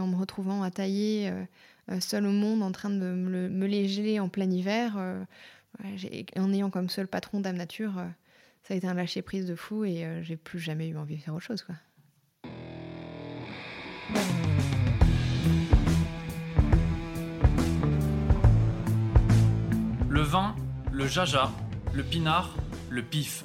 en me retrouvant à tailler seule au monde en train de me, me les geler en plein hiver, en ayant comme seul patron Dame Nature, ça a été un lâcher prise de fou et j'ai plus jamais eu envie de faire autre chose. Le vin, le jaja, le pinard, le pif.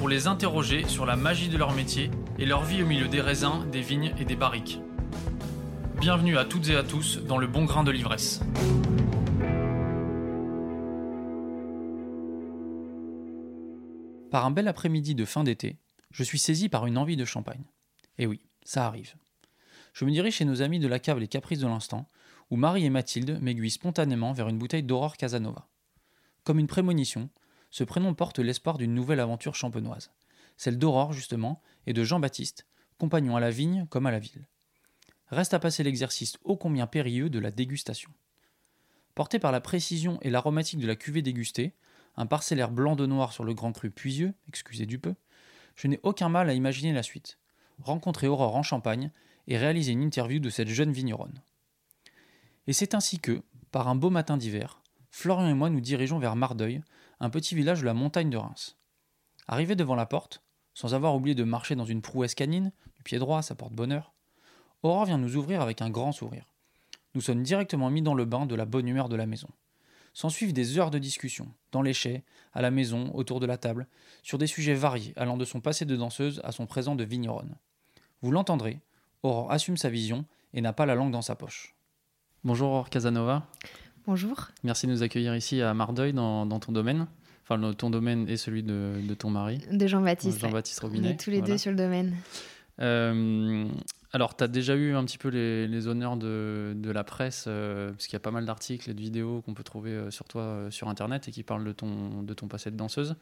pour les interroger sur la magie de leur métier et leur vie au milieu des raisins, des vignes et des barriques. Bienvenue à toutes et à tous dans le bon grain de l'ivresse. Par un bel après-midi de fin d'été, je suis saisi par une envie de champagne. Et oui, ça arrive. Je me dirige chez nos amis de la cave Les Caprices de l'instant, où Marie et Mathilde m'aiguillent spontanément vers une bouteille d'Aurore Casanova. Comme une prémonition, ce prénom porte l'espoir d'une nouvelle aventure champenoise, celle d'Aurore justement, et de Jean-Baptiste, compagnon à la vigne comme à la ville. Reste à passer l'exercice ô combien périlleux de la dégustation. Porté par la précision et l'aromatique de la cuvée dégustée, un parcellaire blanc de noir sur le grand cru puisieux, excusez du peu, je n'ai aucun mal à imaginer la suite. Rencontrer Aurore en Champagne et réaliser une interview de cette jeune vigneronne. Et c'est ainsi que, par un beau matin d'hiver, Florian et moi nous dirigeons vers Mardeuil, un petit village de la montagne de Reims. Arrivé devant la porte, sans avoir oublié de marcher dans une prouesse canine, du pied droit, ça porte bonheur, Aurore vient nous ouvrir avec un grand sourire. Nous sommes directement mis dans le bain de la bonne humeur de la maison. S'ensuivent des heures de discussion, dans les chais, à la maison, autour de la table, sur des sujets variés allant de son passé de danseuse à son présent de vigneronne. Vous l'entendrez, Aurore assume sa vision et n'a pas la langue dans sa poche. Bonjour Aurore Casanova. Bonjour. Merci de nous accueillir ici à Mardeuil dans, ton domaine. Enfin, ton domaine et celui de, ton mari. De Jean-Baptiste. Jean-Baptiste Robinet. On est tous les deux sur le domaine. Euh, alors, tu as déjà eu un petit peu les, honneurs de, la presse, euh, parce qu'il y a pas mal d'articles et de vidéos qu'on peut trouver euh, sur toi sur Internet et qui parlent de ton, de ton passé de danseuse.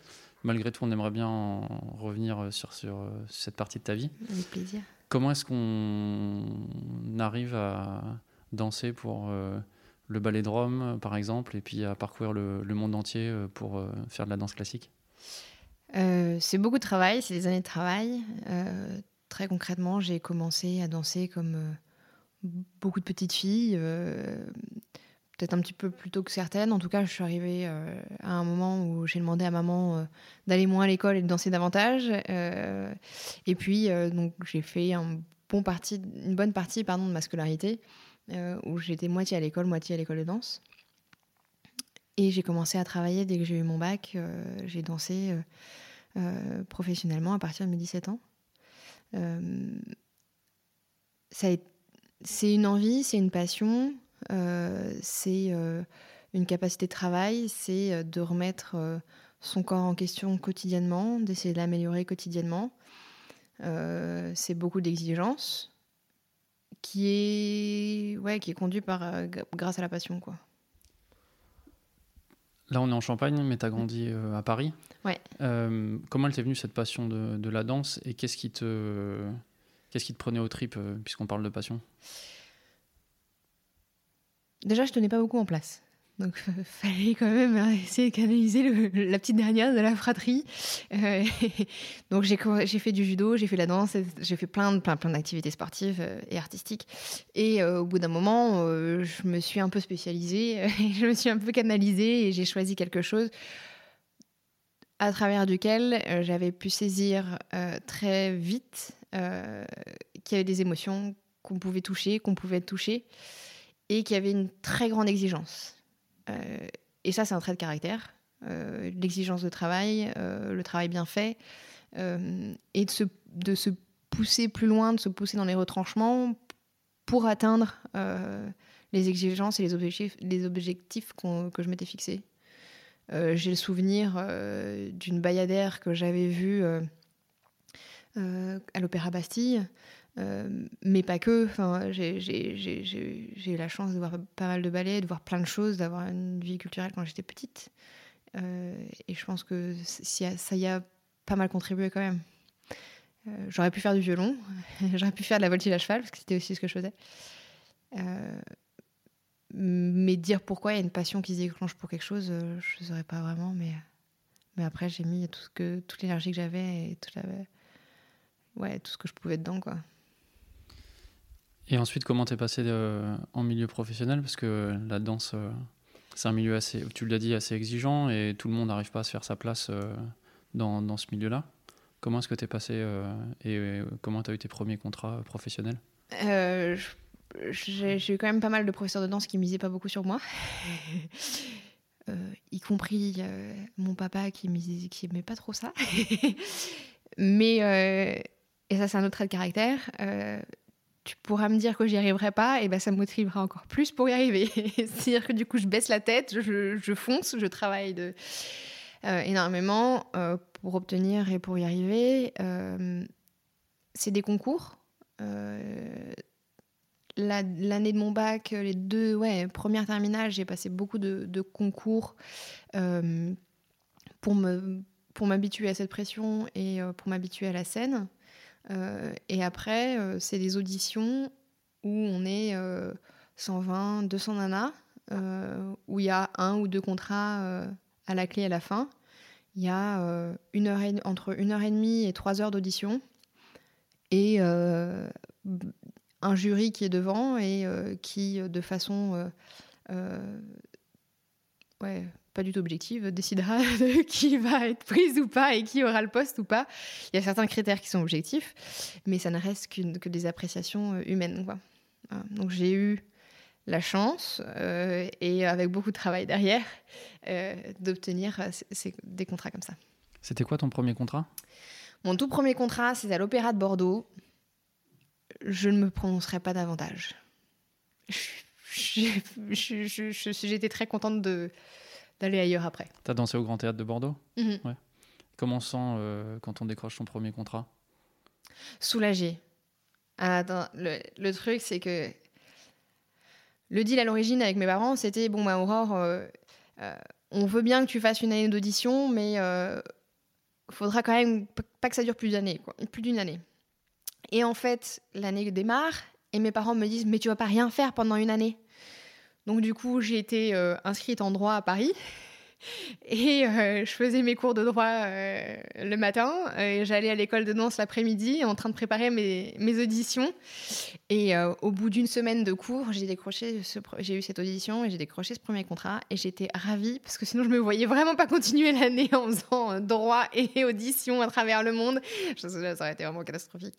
Malgré tout, on aimerait bien revenir sur, sur cette partie de ta vie. Avec plaisir. Comment est-ce qu'on arrive à danser pour le ballet de Rome, par exemple, et puis à parcourir le, monde entier euh, pour euh, faire de la danse classique euh, C'est beaucoup de travail, c'est des années de travail. très concrètement, j'ai commencé à danser comme beaucoup de petites filles, peut-être un petit peu plus tôt que certaines. En tout cas, je suis arrivée à un moment où j'ai demandé à maman d'aller moins à l'école et de danser davantage. et puis, donc, j'ai fait une bonne partie de ma scolarité euh, où j'étais moitié à l'école, moitié à l'école de danse. Et j'ai commencé à travailler dès que j'ai eu mon bac. Euh, j'ai dansé euh, professionnellement à partir de mes 17 ans. c'est une envie, c'est une passion, c'est une capacité de travail, c'est de remettre son corps en question quotidiennement, d'essayer de l'améliorer quotidiennement. c'est beaucoup d'exigences, qui est, ouais, qui est conduit par, euh, grâce à la passion. Quoi. Là, on est en Champagne, mais tu as grandi euh, à Paris. Ouais. Euh, comment elle t'est venue cette passion de, de la danse et qu'est-ce qui te, qu'est-ce qui te prenait au trip puisqu'on parle de passion? Déjà, je tenais pas beaucoup en place. Donc, il fallait quand même essayer de canaliser la petite dernière de la fratrie. Euh, donc, j'ai fait du judo, j'ai fait la danse, j'ai fait plein, plein, plein d'activités sportives euh, et artistiques. Et euh, au bout d'un moment, je me suis un peu spécialisée, je me suis un peu canalisée et j'ai choisi quelque chose à travers duquel j'avais pu saisir très vite qu'il y avait des émotions qu'on pouvait toucher, qu'on pouvait toucher et qu'il y avait une très grande exigence. Euh, et ça, c'est un trait de caractère. Euh, l'exigence de travail, euh, le travail bien fait, et de se, de se pousser plus loin, de se pousser dans les retranchements pour atteindre les exigences et les objectifs, les objectifs que je m'étais fixés. J'ai le souvenir d'une bayadère que j'avais vue à l'Opéra Bastille, Euh, mais pas que. Enfin, j'ai- eu la chance de voir pas mal de ballets, de voir plein de choses, d'avoir une vie culturelle quand j'étais petite. Euh, et je pense que ça y a pas mal contribué quand même. Euh, J'aurais pu faire du violon, j'aurais pu faire de la voltige à cheval, parce que c'était aussi ce que je faisais. Mais dire pourquoi il y a une passion qui se déclenche pour quelque chose, je ne saurais pas vraiment. Mais, mais après, j'ai mis tout ce que, toute l'énergie que j'avais et toute la- ouais, tout ce que je pouvais dedans. Quoi. Et ensuite, comment t'es passé euh, en milieu professionnel? Parce que la danse, euh, c'est un milieu assez, tu l'as dit, assez exigeant et tout le monde n'arrive pas à se faire sa place euh, dans, dans ce milieu-là. Comment est-ce que t'es passé et comment t'as eu tes premiers contrats professionnels? J'ai eu quand même pas mal de professeurs de danse qui misaient pas beaucoup sur moi. Y compris mon papa qui misait, qui pas trop ça. Mais, et ça c'est un autre trait de caractère, tu pourras me dire que j'y arriverai pas, et ben ça me motivera encore plus pour y arriver. C'est-à-dire que du coup je baisse la tête, je, fonce, je travaille euh, énormément euh, pour obtenir et pour y arriver. Euh, c'est des concours. La- L'année de mon bac, les deux ouais, premières terminales, j'ai passé beaucoup de, de concours pour pour m'habituer à cette pression et pour m'habituer à la scène. Euh, et après, euh, c'est des auditions où on est euh, 120, 200 nanas, euh, où il y a un ou deux contrats euh, à la clé à la fin. Il y a euh, une heure et- entre une heure et demie et trois heures d'audition. Et euh, un jury qui est devant et euh, qui, euh, de façon euh, euh, ouais, pas du tout objective, décidera de qui va être prise ou pas et qui aura le poste ou pas. Il y a certains critères qui sont objectifs, mais ça ne reste que des appréciations euh, humaines. Quoi. Voilà. Donc j'ai eu la chance, euh, et avec beaucoup de travail derrière, euh, d'obtenir des contrats comme ça. C'était quoi ton premier contrat? Mon tout premier contrat, c'est à l'Opéra de Bordeaux. Je ne me prononcerai pas davantage. J'étais très contente de- d'aller ailleurs après. T'as dansé au Grand Théâtre de Bordeaux Mhm. Comment on sent euh, quand on décroche son premier contrat? Soulagée. Ah, Attends, le, le truc, c'est que le deal à l'origine avec mes parents, c'était bon, bah, Aurore, euh, euh, on veut bien que tu fasses une année d'audition, mais faudra quand même pas que ça dure plus d'années, quoi, plus d'une année. Et en fait, l'année démarre et mes parents me disent mais tu vas pas rien faire pendant une année. Donc du coup, j'ai été euh, inscrite en droit à Paris. Et euh, je faisais mes cours de droit euh, le matin, j'allais à l'école de danse l'après-midi en train de préparer mes, mes auditions. Et au bout d'une semaine de cours, j'ai décroché, j'ai eu cette audition et j'ai décroché ce premier contrat. Et j'étais ravie parce que sinon je me voyais vraiment pas continuer l'année en faisant droit et audition à travers le monde. Je ça aurait été vraiment catastrophique.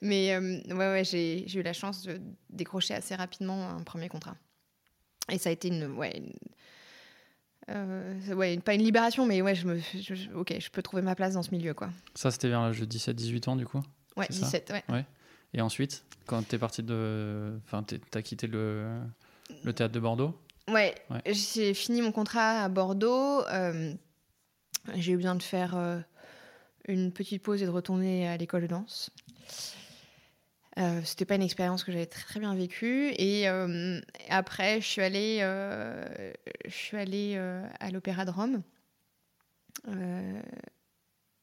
Mais ouais, j'ai eu la chance de décrocher assez rapidement un premier contrat. Et ça a été une, ouais, une- euh, ouais, pas une libération, mais ouais, je me, je- je- ok, je peux trouver ma place dans ce milieu, quoi. Ça, c'était vers l'âge de 17-18 ans, du coup Ouais, C'est ça 17, ouais. Et ensuite, quand t'es parti de. Enfin, t'as quitté le, le théâtre de Bordeaux Ouais, Ouais. j'ai fini mon contrat à Bordeaux. euh, j'ai eu besoin de faire euh, une petite pause et de retourner à l'école de danse. Euh, C'était pas une expérience que j'avais très, très bien vécue. Et euh, après, je suis allée, euh, je suis allée euh, à l'Opéra de Rome.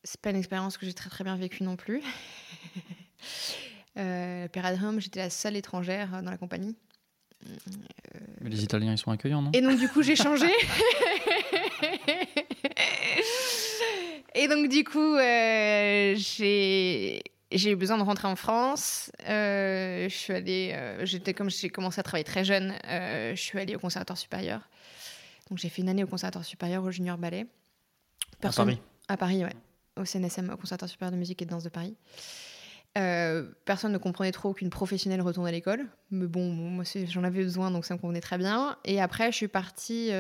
C'est pas une expérience que j'ai très très bien vécue non plus. L'Opéra de Rome, j'étais la seule étrangère dans la compagnie. Mais les Italiens, ils sont accueillants, non? Et donc, du coup, j'ai changé. Et donc, du coup, j'ai. J'ai eu besoin de rentrer en France. Euh, je suis allée, euh, j'étais comme j'ai commencé à travailler très jeune, euh, je suis allée au conservatoire supérieur. Donc j'ai fait une année au conservatoire supérieur au junior ballet. À Paris À Paris, ouais. Au CNSM, au conservatoire supérieur de musique et de danse de Paris. Euh, personne ne comprenait trop qu'une professionnelle retourne à l'école. Mais bon, moi j'en avais besoin, donc ça me convenait très bien. Et après, je suis partie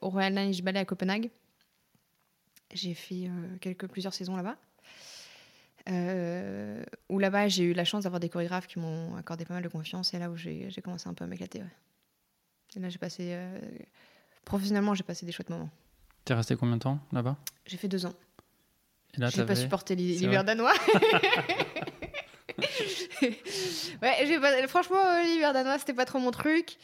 au Royal Danish Ballet à Copenhague. J'ai fait quelques, plusieurs saisons là-bas. Euh, où là-bas, j'ai eu la chance d'avoir des chorégraphes qui m'ont accordé pas mal de confiance. Et là où j'ai commencé un peu à m'éclater. ouais. Et là, j'ai passé. euh, professionnellement, j'ai passé des chouettes moments. T'es resté combien de temps là-bas? J'ai fait deux ans. Et là, J'ai pas supporté l'hiver danois. ouais, franchement, euh, l'hiver danois, c'était pas trop mon truc.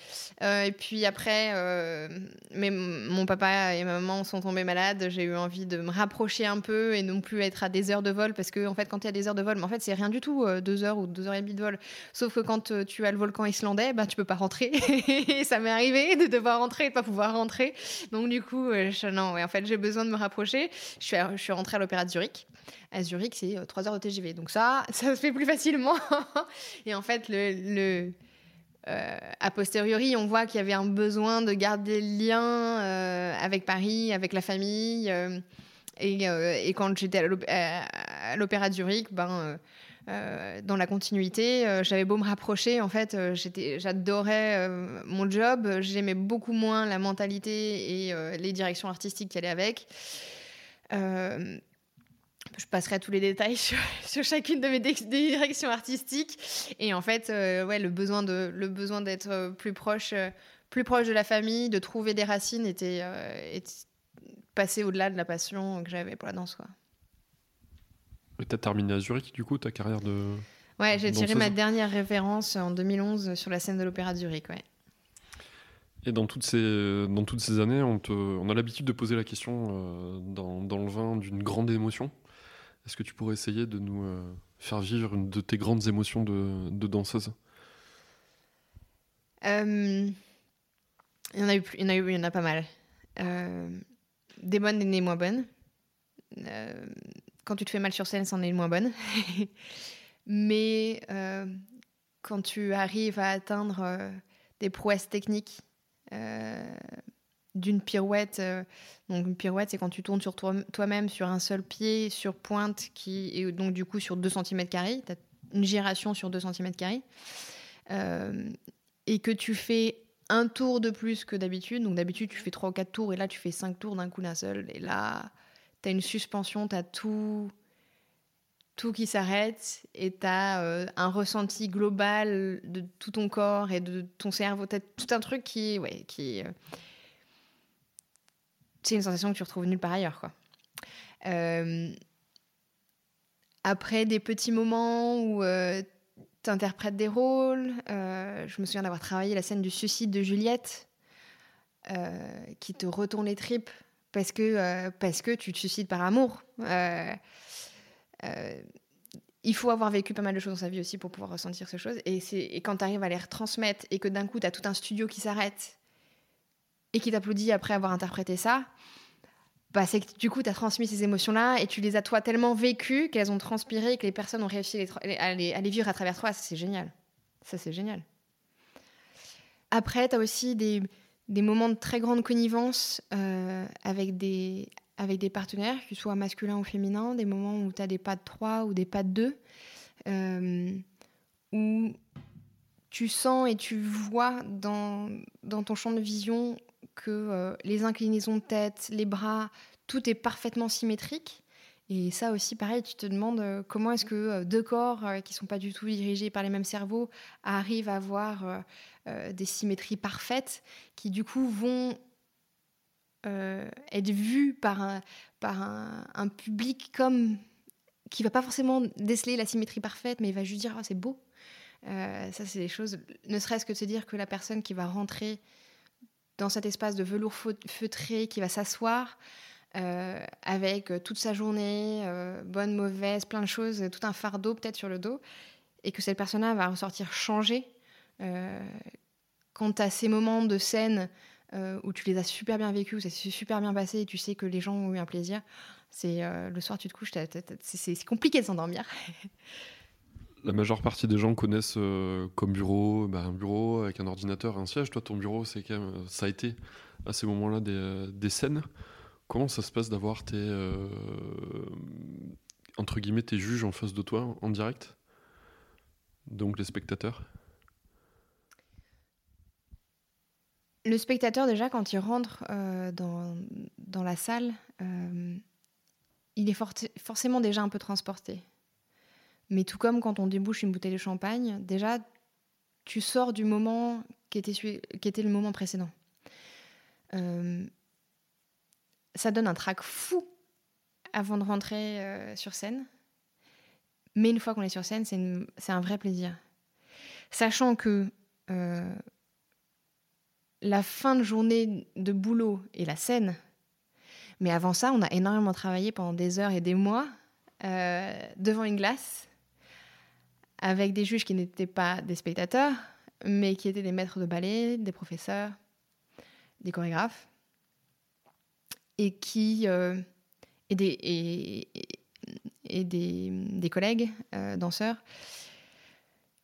Euh, et puis après, euh, mais mon papa et ma maman sont tombés malades. J'ai eu envie de me rapprocher un peu et non plus être à des heures de vol parce que, en fait, quand il y a des heures de vol, mais en fait, c'est rien du tout, deux heures ou deux heures et demie de vol. Sauf que quand tu as le volcan islandais, bah, tu peux pas rentrer. et ça m'est arrivé de devoir rentrer et de pas pouvoir rentrer. Donc, du coup, je... non, ouais, en fait, j'ai besoin de me rapprocher. Je suis, je suis rentrée à l'Opéra de Zurich. À Zurich, c'est 3 heures de TGV. Donc ça, ça se fait plus facilement. et en fait, le, euh, a posteriori, on voit qu'il y avait un besoin de garder le lien euh, avec Paris, avec la famille. Euh, et, quand j'étais à l'Opéra de Zurich, ben, dans la continuité, j'avais beau me rapprocher, en fait, j'adorais mon job, j'aimais beaucoup moins la mentalité et les directions artistiques qui allaient avec je passerai tous les détails sur, chacune de mes directions artistiques. Et en fait, euh, ouais, le besoin de le besoin d'être euh, plus proche, euh, plus proche de la famille, de trouver des racines, était, passé au-delà de la passion que j'avais pour la danse. Quoi. Et as terminé à Zurich, du coup, ta carrière de. Ouais, j'ai tiré ma dernière référence en 2011 sur la scène de l'Opéra de Zurich. Ouais. Et dans toutes ces, dans toutes ces années, on, te, on a l'habitude de poser la question dans, dans, le vin d'une grande émotion. Est-ce que tu pourrais essayer de nous euh, faire vivre une de tes grandes émotions de, danseuse? Euh, il, y en a eu, il, y en a eu, il y en a pas mal. Euh, des bonnes et des moins bonnes. quand tu te fais mal sur scène, c'en est une moins bonne. Mais quand tu arrives à atteindre des prouesses techniques, d'une pirouette. Euh, donc une pirouette, c'est quand tu tournes sur toi-même sur un seul pied, sur pointe, qui et donc du coup sur 2 cm. Tu as une giration sur 2 cm. Euh, et que tu fais un tour de plus que d'habitude. Donc d'habitude, tu fais 3 ou 4 tours et là, tu fais 5 tours d'un coup d'un seul. Et là, tu as une suspension, tu as tout, tout qui s'arrête et tu as euh, un ressenti global de tout ton corps et de ton cerveau. Tu tout un truc qui, ouais, qui, c'est une sensation que tu retrouves nulle part ailleurs. Quoi. Euh, après des petits moments où euh, tu interprètes des rôles, euh, je me souviens d'avoir travaillé la scène du suicide de Juliette, qui te retourne les tripes parce que, parce que tu te suicides par amour. il faut avoir vécu pas mal de choses dans sa vie aussi pour pouvoir ressentir ces choses. Et, et quand tu arrives à les retransmettre et que d'un coup, tu as tout un studio qui s'arrête et qui t'applaudit après avoir interprété ça, bah, c'est que du coup, tu as transmis ces émotions-là et tu les as toi tellement vécues qu'elles ont transpiré et que les personnes ont réussi à les, à vivre à travers toi. C'est génial. Ça, c'est génial. Après, tu as aussi des, des, moments de très grande connivence euh, avec, des, avec des partenaires, que ce soit masculin ou féminin, des moments où tu as des pas de 3 ou des pas de 2, euh, où tu sens et tu vois dans, dans ton champ de vision que euh, les inclinaisons de tête, les bras, tout est parfaitement symétrique. Et ça aussi, pareil, tu te demandes euh, comment est-ce que euh, deux corps qui sont pas du tout dirigés par les mêmes cerveaux arrivent à avoir des symétries parfaites qui du coup vont être vues par un, public comme qui va pas forcément déceler la symétrie parfaite, mais il va juste dire oh, c'est beau. ça, c'est des choses, ne serait-ce que de se dire que la personne qui va rentrer dans cet espace de velours feutré qui va s'asseoir euh, avec euh, toute sa journée, euh, bonne, mauvaise, plein de choses, tout un fardeau peut-être sur le dos, et que cette personne-là va ressortir changée. quand tu as ces moments de scène où tu les as super bien vécus, où ça s'est super bien passé, et tu sais que les gens ont eu un plaisir, c'est le soir tu te couches, c'est compliqué de s'endormir. la majeure partie des gens connaissent euh, comme bureau bah, un bureau avec un ordinateur, un siège. Toi, ton bureau, c'est quand même, ça a été à ces moments-là des, euh, scènes. Comment ça se passe d'avoir tes euh, entre guillemets tes juges en face de toi en direct, donc les spectateurs? Le spectateur déjà quand il rentre dans, dans, la salle, il est forcément déjà un peu transporté. Mais tout comme quand on débouche une bouteille de champagne, déjà, tu sors du moment qui était, le moment précédent. Euh, ça donne un trac fou avant de rentrer euh, sur scène. Mais une fois qu'on est sur scène, c'est un vrai plaisir. Sachant que euh, la fin de journée de boulot est la scène. Mais avant ça, on a énormément travaillé pendant des heures et des mois devant une glace avec des juges qui n'étaient pas des spectateurs, mais qui étaient des maîtres de ballet, des professeurs, des chorégraphes, et qui euh, et des et, des, des collègues euh, danseurs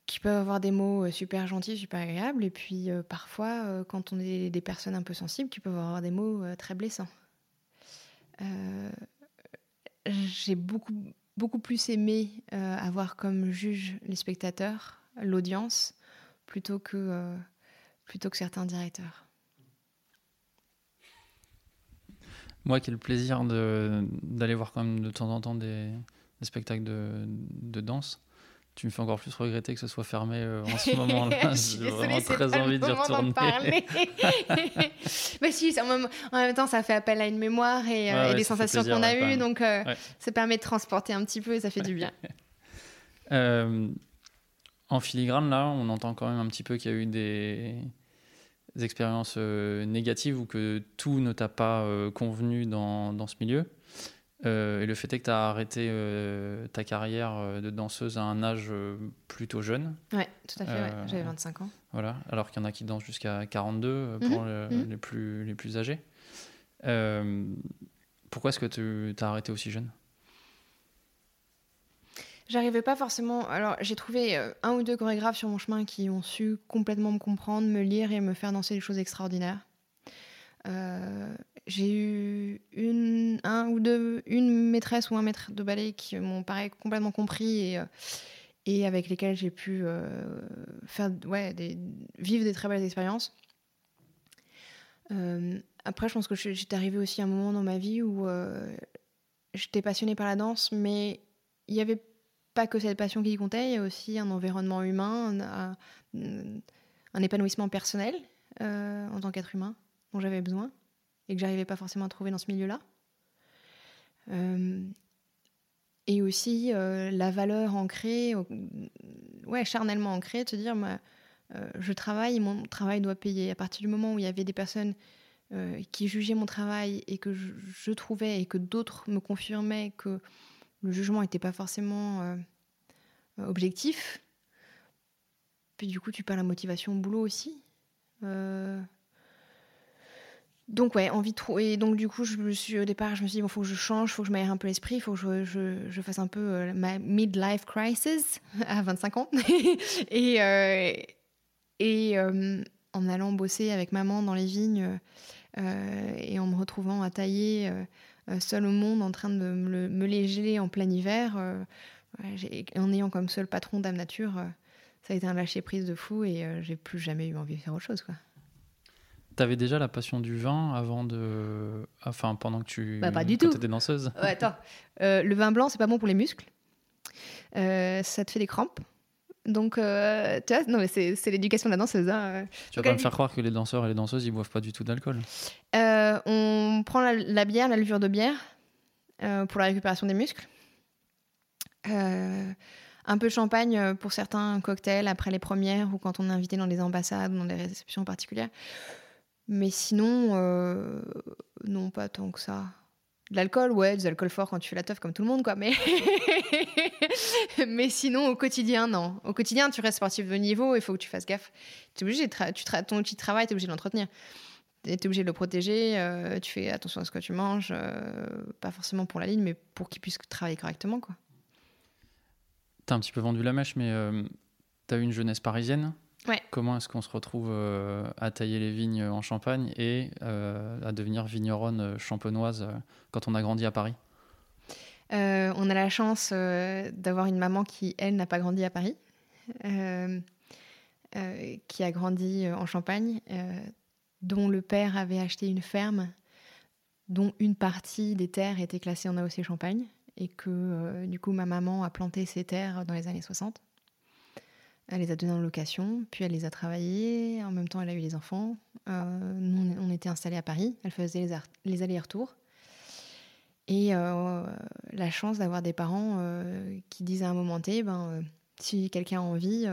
qui peuvent avoir des mots euh, super gentils, super agréables, et puis parfois, quand on est des personnes un peu sensibles, qui peuvent avoir des mots très blessants. J'ai beaucoup, beaucoup plus aimé euh, avoir comme juge les spectateurs, l'audience, plutôt que, euh, plutôt que certains directeurs. Moi le plaisir d'aller voir quand même de temps en temps des, des spectacles de, de danse, tu me fais encore plus regretter que ce soit fermé euh, en ce moment-là. J'ai vraiment très envie d'y retourner. parler. Mais si, un moment- en même temps, ça fait appel à une mémoire et, euh, Ouais, et fait sensations qu'on a eues, même. donc euh, Ouais. ça permet de transporter un petit peu et ça fait du bien. En filigrane, là, on entend quand même un petit peu qu'il y a eu des, des expériences négatives ou que tout ne t'a pas convenu dans, dans ce milieu. Euh, et le fait est que tu as arrêté euh, ta carrière euh, de danseuse à un âge euh, plutôt jeune. Ouais, tout à fait, ouais. J'avais 25 ans. Voilà, alors qu'il y en a qui dansent jusqu'à 42 euh, pour le- mhm. les, plus, les plus âgés. Pourquoi est-ce que tu as arrêté aussi jeune? J'arrivais pas forcément. Alors, j'ai trouvé un ou deux chorégraphes sur mon chemin qui ont su complètement me comprendre, me lire et me faire danser des choses extraordinaires. Euh, j'ai eu une, un ou deux, une maîtresse ou un maître de ballet qui m'ont pareil complètement compris et, euh, avec lesquels j'ai pu euh, faire, ouais, vivre des très belles expériences. Euh, après, je pense que j'étais arrivée aussi à un moment dans ma vie où j'étais passionnée par la danse, mais il y avait pas que cette passion qui comptait, il y a aussi un environnement humain, un, épanouissement personnel en tant qu'être humain dont j'avais besoin et que j'arrivais pas forcément à trouver dans ce milieu-là. Euh, et aussi euh, la valeur ancrée, ouais, charnellement ancrée, de se dire, moi, euh, je travaille, mon travail doit payer. À partir du moment où il y avait des personnes qui jugeaient mon travail et que je, trouvais et que d'autres me confirmaient que le jugement n'était pas forcément objectif. Puis du coup, tu perds la motivation au boulot aussi. Donc ouais, envie de trouver. Et donc du coup, je me suis au départ, je me suis dit bon, faut que je change, faut que je m'aère un peu l'esprit, faut que je, je, fasse un peu euh, ma midlife crisis à 25 ans. et euh, et euh, en allant bosser avec maman dans les vignes euh, et en me retrouvant à tailler seule au monde, en train de me, me les geler en plein hiver, en ayant comme seul patron Dame Nature, ça a été un lâcher prise de fou et j'ai plus jamais eu envie de faire autre chose quoi. T'avais déjà la passion du vin avant de. Enfin, pendant que tu. Bah, pas du quand tout. t'étais danseuse Ouais, attends. Euh, le vin blanc, c'est pas bon pour les muscles. Euh, ça te fait des crampes. Donc, euh, tu vois, non, mais c'est c'est l'éducation de la danseuse. hein. Tu vas Donc, pas me faire croire que les danseurs et les danseuses, ils boivent pas du tout d'alcool. On prend la, la bière, la levure de bière, pour la récupération des muscles. Un peu de champagne pour certains cocktails après les premières ou quand on est invité dans des ambassades ou dans des réceptions particulières. Mais sinon, euh, non, pas tant que ça. De l'alcool, ouais, des alcools forts quand tu fais la teuf comme tout le monde, quoi. Mais, mais sinon, au quotidien, non. Au quotidien, tu restes sportif de niveau, il faut que tu fasses gaffe. Es obligé de tu ton outil de travail, tu es obligé de l'entretenir. Tu es obligé de le protéger, euh, tu fais attention à ce que tu manges, euh, pas forcément pour la ligne, mais pour qu'il puisse travailler correctement, quoi. T'as un petit peu vendu la mèche, mais t'as eu une jeunesse parisienne? Ouais. Comment est-ce qu'on se retrouve euh, à tailler les vignes en Champagne et euh, à devenir vigneronne euh, champenoise euh, quand on a grandi à Paris? On a la chance d'avoir une maman qui, elle, n'a pas grandi à Paris, qui a grandi en Champagne, dont le père avait acheté une ferme, dont une partie des terres était classée en AOC Champagne, et que du coup ma maman a planté ses terres dans les années 60. Elle les a données en location, puis elle les a travaillées, en même temps elle a eu les enfants. Euh, nous, on- était installés à Paris, elle faisait les, allers-retours. Et la chance d'avoir des parents qui disent à un moment T, ben, si quelqu'un a envie,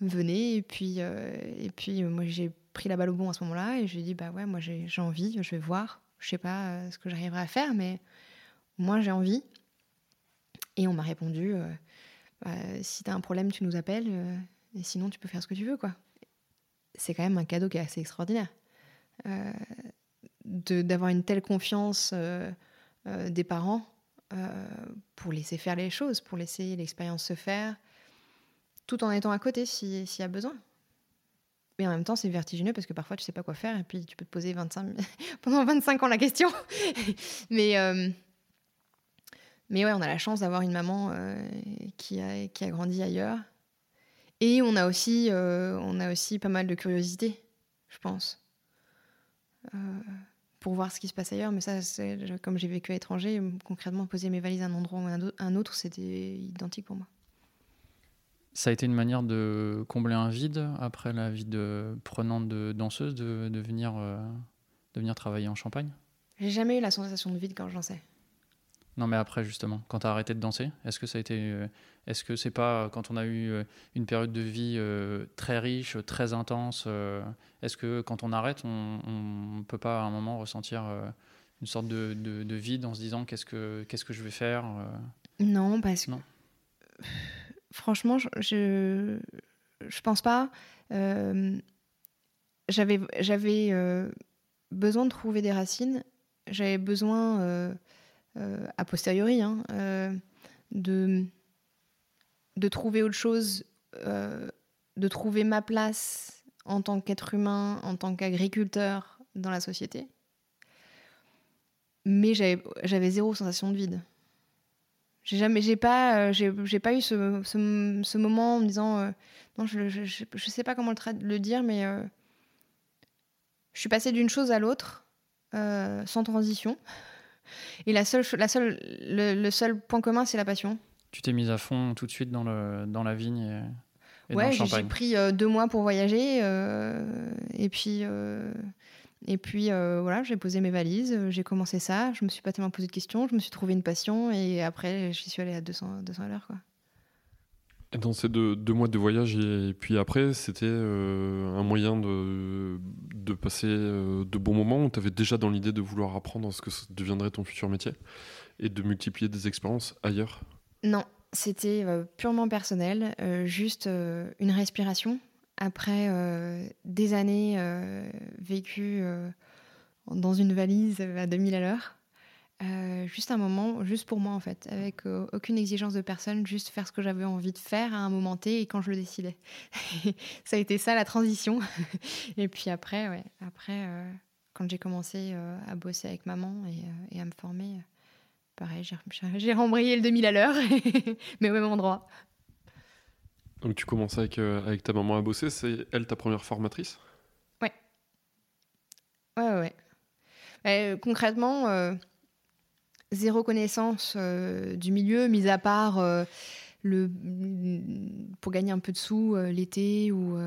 venez. Et puis, et puis moi, j'ai pris la balle au bon à ce moment-là et je lui ai dit, bah ouais, moi j'ai envie, je vais voir. Je sais pas ce que j'arriverai à faire, mais moi j'ai envie. Et on m'a répondu, bah, si tu as un problème, tu nous appelles. et sinon, tu peux faire ce que tu veux. C'est quand même un cadeau qui est assez extraordinaire. d'avoir une telle confiance euh, des parents euh, pour laisser faire les choses, pour laisser l'expérience se faire, tout en étant à côté s'il y a besoin. Mais en même temps, c'est vertigineux parce que parfois, tu sais pas quoi faire et puis tu peux te poser 25, pendant 25 ans la question. mais, euh, mais ouais, on a la chance d'avoir une maman qui, a, qui a grandi ailleurs. Et on a aussi, on a aussi pas mal de curiosité, je pense pour voir ce qui se passe ailleurs. Mais ça, comme j'ai vécu à l'étranger, concrètement, poser mes valises à un endroit ou à un autre, c'était identique pour moi. Ça a été une manière de combler un vide après la vie de prenante de danseuse, de, de venir, euh, de venir travailler en Champagne? J'ai jamais eu la sensation de vide quand j'en sais. Non, mais après, justement, quand tu as arrêté de danser, est-ce que ça a été. Euh, est-ce que c'est pas quand on a eu euh, une période de vie euh, très riche, très intense, est-ce que quand on arrête, on ne peut pas à un moment ressentir une sorte de, de, vide en se disant qu'est-ce que, qu'est-ce que je vais faire Non, parce que. Franchement, je. Je pense pas. j'avais j'avais besoin de trouver des racines. J'avais besoin euh, a posteriori, hein, euh, de, de trouver autre chose, euh, de trouver ma place en tant qu'être humain, en tant qu'agriculteur dans la société. Mais j'avais zéro sensation de vide. J'ai jamais, j'ai pas, j'ai pas eu ce, ce, moment en me disant, non, je, je, je, sais pas comment le, le dire, mais je suis passée d'une chose à l'autre sans transition. Et la seule, la seule, le, seul point commun, c'est la passion. Tu t'es mise à fond tout de suite dans, le, dans la vigne et, ouais, j'ai pris euh, deux mois pour voyager. Euh, et puis, euh, et puis voilà, j'ai posé mes valises, j'ai commencé ça. Je me suis pas tellement posé de questions, je me suis trouvé une passion. Et après, j'y suis allée à 200, 200 à l'heure. Quoi. Dans ces deux, mois de voyage et, puis après, c'était euh, un moyen de, passer euh, de bons moments. Où tu avais déjà dans l'idée de vouloir apprendre ce que deviendrait ton futur métier et de multiplier des expériences ailleurs. Non, c'était euh, purement personnel, juste une respiration. Après des années vécues dans une valise à 2000 à l'heure. Euh, juste un moment, juste pour moi en fait, avec euh, aucune exigence de personne, juste faire ce que j'avais envie de faire à un moment T et quand je le décidais. ça a été ça la transition. et puis après, ouais, après euh, quand j'ai commencé à bosser avec maman et, à me former, pareil, j'ai rembrayé le 2000 à l'heure, mais au même endroit. Donc tu commences avec, avec ta maman à bosser, c'est elle ta première formatrice? Ouais. Ouais, ouais. concrètement zéro connaissance euh, du milieu, mis à part euh, le, pour gagner un peu de sous euh, l'été ou,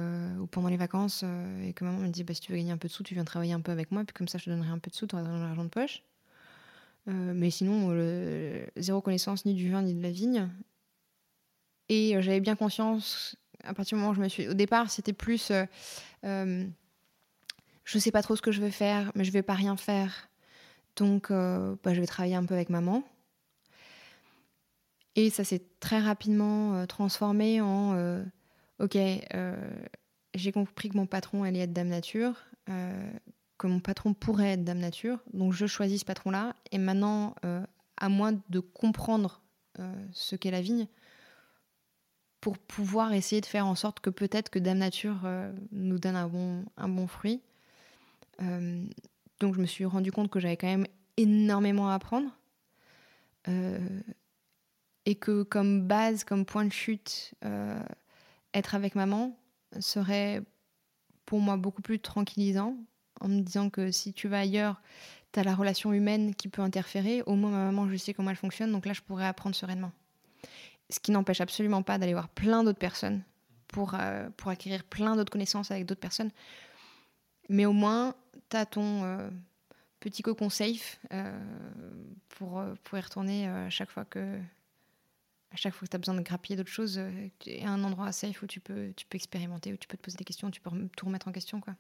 pendant les vacances. et que maman me dit bah, si tu veux gagner un peu de sous, tu viens travailler un peu avec moi, puis comme ça je te donnerai un peu de sous, tu auras de l'argent de poche. mais sinon, zéro connaissance ni du vin ni de la vigne. Et j'avais bien conscience, à partir du moment où je me suis. Au départ, c'était plus. je sais pas trop ce que je veux faire, mais je vais pas rien faire. Donc, euh, bah, je vais travailler un peu avec maman. Et ça s'est très rapidement euh, transformé en euh, Ok, j'ai compris que mon patron allait être Dame Nature, que mon patron pourrait être Dame Nature. Donc, je choisis ce patron-là. Et maintenant, à moi de comprendre ce qu'est la vigne pour pouvoir essayer de faire en sorte que peut-être que Dame Nature nous donne un bon, un bon fruit. Donc je me suis rendu compte que j'avais quand même énormément à apprendre. Euh, et que comme base, comme point de chute, euh, être avec maman serait pour moi beaucoup plus tranquillisant en me disant que si tu vas ailleurs, tu as la relation humaine qui peut interférer. Au moins, ma maman, je sais comment elle fonctionne, donc là, je pourrais apprendre sereinement. Ce qui n'empêche absolument pas d'aller voir plein d'autres personnes pour, euh, pour acquérir plein d'autres connaissances avec d'autres personnes. Mais au moins, tu as ton, petit cocon safe pour, pour y retourner à chaque fois que à chaque fois que tu as besoin de grappiller d'autres choses, il y a un endroit safe où tu peux, tu peux expérimenter, où tu peux te poser des questions, tu peux tout remettre en question. Quoi.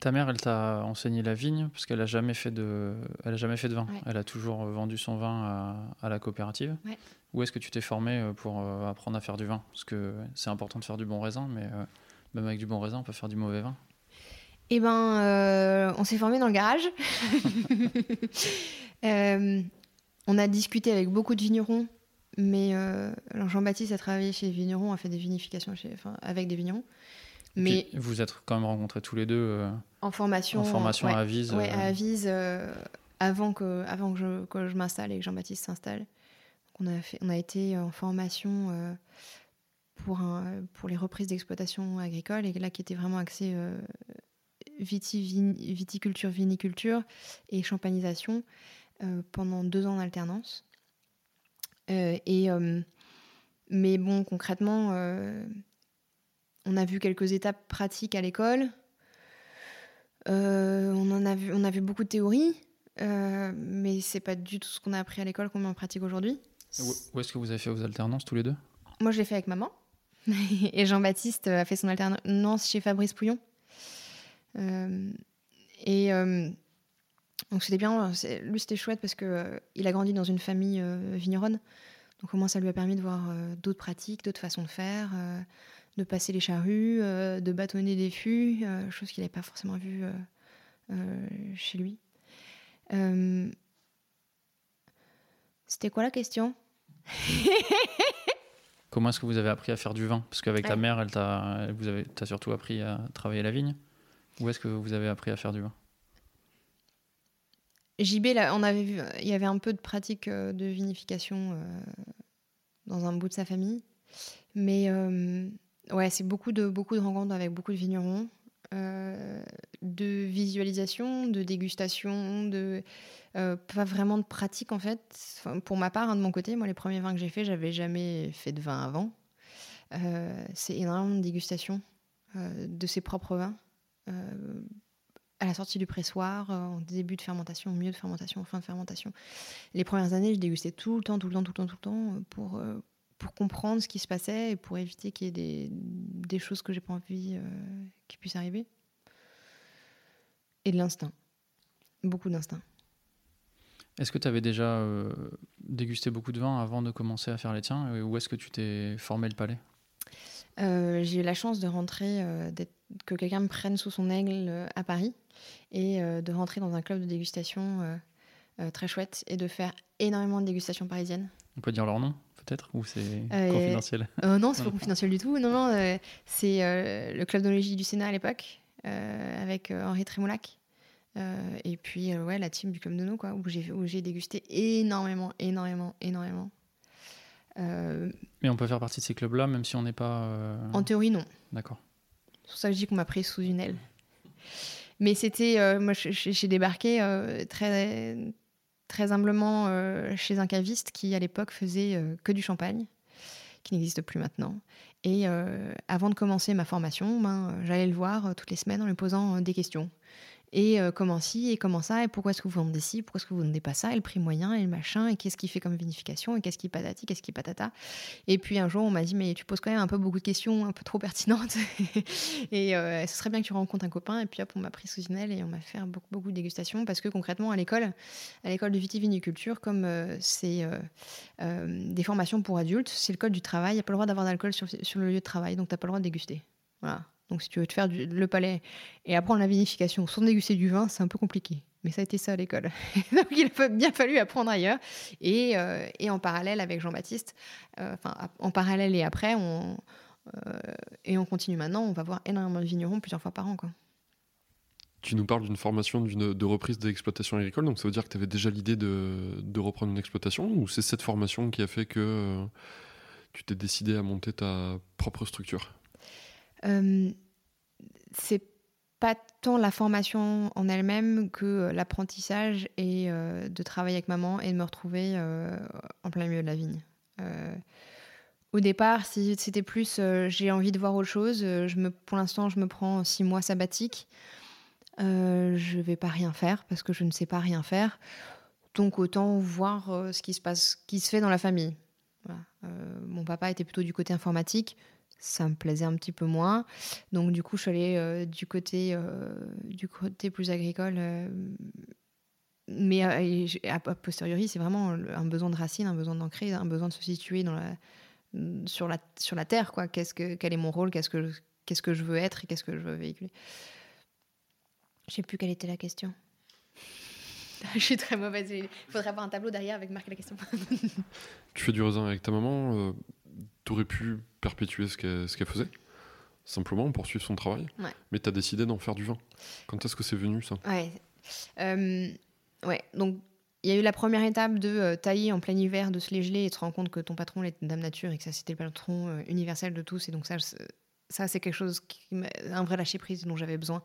Ta mère, elle t'a enseigné la vigne parce qu'elle a jamais fait de, elle a jamais fait de vin. Ouais. Elle a toujours vendu son vin à, à la coopérative. Ouais. Où est-ce que tu t'es formé euh, pour euh, apprendre à faire du vin? Parce que c'est important de faire du bon raisin, mais euh, même avec du bon raisin, on peut faire du mauvais vin. Eh ben, euh, on s'est formé dans le garage. Euh, on a discuté avec beaucoup de vignerons, mais euh, Jean-Baptiste a travaillé chez les vignerons, a fait des vinifications chez, enfin, avec des vignerons. Mais Puis, vous êtes quand même rencontrés tous les deux en formation, en formation ouais, à Avise. ouais, à Avise, avant que, avant que je, que je m'installe et que Jean-Baptiste s'installe. On a, fait, on a été en formation pour, un, pour les reprises d'exploitation agricole, et là qui était vraiment axé euh, viti- viticulture, viniculture et champagnisation euh, pendant deux ans en alternance. Euh, et, mais bon, concrètement, on a vu quelques étapes pratiques à l'école. On en a vu, on a vu beaucoup de théories, euh, mais c'est pas du tout ce qu'on a appris à l'école qu'on met en pratique aujourd'hui. Où est-ce que vous avez fait vos alternances tous les deux? Moi, je l'ai fait avec maman. et Jean-Baptiste a fait son alternance chez Fabrice Pouillon. Euh, et euh, donc, c'était bien. Lui, c'était chouette parce que euh, il a grandi dans une famille euh, vigneronne. Donc, au moins, ça lui a permis de voir euh, d'autres pratiques, d'autres façons de faire, euh, de passer les charrues, euh, de bâtonner des fûts, euh, chose qu'il n'avait pas forcément vue euh, euh, chez lui. Euh, C'était quoi la question? Comment est-ce que vous avez appris à faire du vin? Parce qu'avec ta mère, elle t'a, elle vous avez, t'as surtout appris à travailler la vigne. Où est-ce que vous avez appris à faire du vin? JB, là, on avait vu, il y avait un peu de pratique euh, de vinification euh, dans un bout de sa famille. Mais euh, ouais, c'est beaucoup de, beaucoup de rencontres avec beaucoup de vignerons, de visualisation, de dégustation, de, euh, pas vraiment de pratique en fait. Pour ma part, hein, de mon côté, moi, les premiers vins que j'ai faits, j'avais jamais fait de vin avant. Euh, c'est énormément de dégustation euh, de ses propres vins. Euh, à la sortie du pressoir, euh, en début de fermentation, au milieu de fermentation, en fin de fermentation. Les premières années, je dégustais tout le temps, tout le temps, tout le temps, tout le temps, euh, pour, euh, pour comprendre ce qui se passait et pour éviter qu'il y ait des, des choses que j'ai pas envie euh, qui puissent arriver. Et de l'instinct. Beaucoup d'instinct. Est-ce que tu avais déjà euh, dégusté beaucoup de vin avant de commencer à faire les tiens Où est-ce que tu t'es formé le palais? Euh, j'ai eu la chance de rentrer, euh, que quelqu'un me prenne sous son aigle à Paris et de rentrer dans un club de dégustation très chouette et de faire énormément de dégustations parisiennes. On peut dire leur nom, peut-être Ou c'est Euh, confidentiel? Euh, non, c'est pas confidentiel du tout. Non, non, euh, c'est le club d'onologie du Sénat à l'époque, avec Henri Trémoulac. Euh, et puis, ouais, la team du club de nous, quoi, où j'ai, où j'ai dégusté énormément, énormément, énormément. Mais on peut faire partie de ces clubs-là, même si on n'est pas. en théorie, non. D'accord. C'est pour ça que je dis qu'on m'a pris sous une aile. Mais c'était. moi, j'ai débarqué très, très humblement euh, chez un caviste qui, à l'époque, faisait euh, que du champagne, qui n'existe plus maintenant. Et euh, avant de commencer ma formation, ben, j'allais le voir toutes les semaines en lui posant des questions. Et euh, comment ci, et comment ça, et pourquoi est-ce que vous vendez ci, pourquoi est-ce que vous vendez pas ça, et le prix moyen, et le machin, et qu'est-ce qu'il fait comme vinification, et qu'est-ce qui patati, qu'est-ce qui patata. Et puis un jour, on m'a dit, mais tu poses quand même un peu beaucoup de questions un peu trop pertinentes. et euh, ce serait bien que tu rencontres un copain. Et puis hop, on m'a pris sous une aile et on m'a fait beaucoup, de dégustations. Parce que concrètement, à l'école, à l'école de vitiviniculture, comme euh, c'est des formations pour adultes, c'est le code du travail. Il n'y a pas le droit d'avoir d'alcool sur, sur le lieu de travail. Donc, tu n'as pas le droit de déguster. Voilà. Donc, si tu veux te faire le palais et apprendre la vinification sans déguster du vin, c'est un peu compliqué. Mais ça a été ça à l'école. Donc, il a bien fallu apprendre ailleurs. Et, euh, en parallèle avec Jean-Baptiste, euh, enfin, en parallèle et après, euh, et on continue maintenant, on va voir énormément de vignerons plusieurs fois par an. Tu nous parles d'une formation de reprise d'exploitation agricole, donc ça veut dire que tu avais déjà l'idée de, reprendre une exploitation ou c'est cette formation qui a fait que tu t'es décidé à monter ta propre structure? Euh, c'est pas tant la formation en elle-même que euh, l'apprentissage et euh, de travailler avec maman et de me retrouver en plein milieu de la vigne. Au départ, si c'était plus j'ai envie de voir autre chose, je me, pour l'instant, je me prends six mois sabbatiques je vais pas rien faire parce que je ne sais pas rien faire. Donc autant voir ce qui se passe, qui se fait dans la famille. Mon papa était plutôt du côté informatique, ça me plaisait un petit peu moins. Donc du coup, je suis allée euh, du côté euh, du côté plus agricole. euh, mais a, posteriori, c'est vraiment un besoin de racine, un besoin d'ancrer, un besoin de se situer dans la, sur, la, sur la terre. Quoi. Qu'est-ce que, quel est mon rôle? Qu'est-ce que, que je veux être et qu'est-ce que je veux véhiculer? Je sais plus quelle était la question. je suis très mauvaise. Il faudrait avoir un tableau derrière avec marqué la question. Tu fais du raisin avec ta maman, t'aurais pu perpétuer ce qu'elle faisait, simplement poursuivre son travail, Ouais. mais t'as décidé d'en faire du vin. Quand est-ce que c'est venu ça? Ouais. Euh, ouais. Donc, il y a eu la première étape de euh, tailler en plein hiver, de se les geler et se rendre compte que ton patron était une dame nature et que ça, c'était le patron euh, universel de tous. Et donc, ça, ça c'est quelque chose, qui un vrai lâcher prise dont j'avais besoin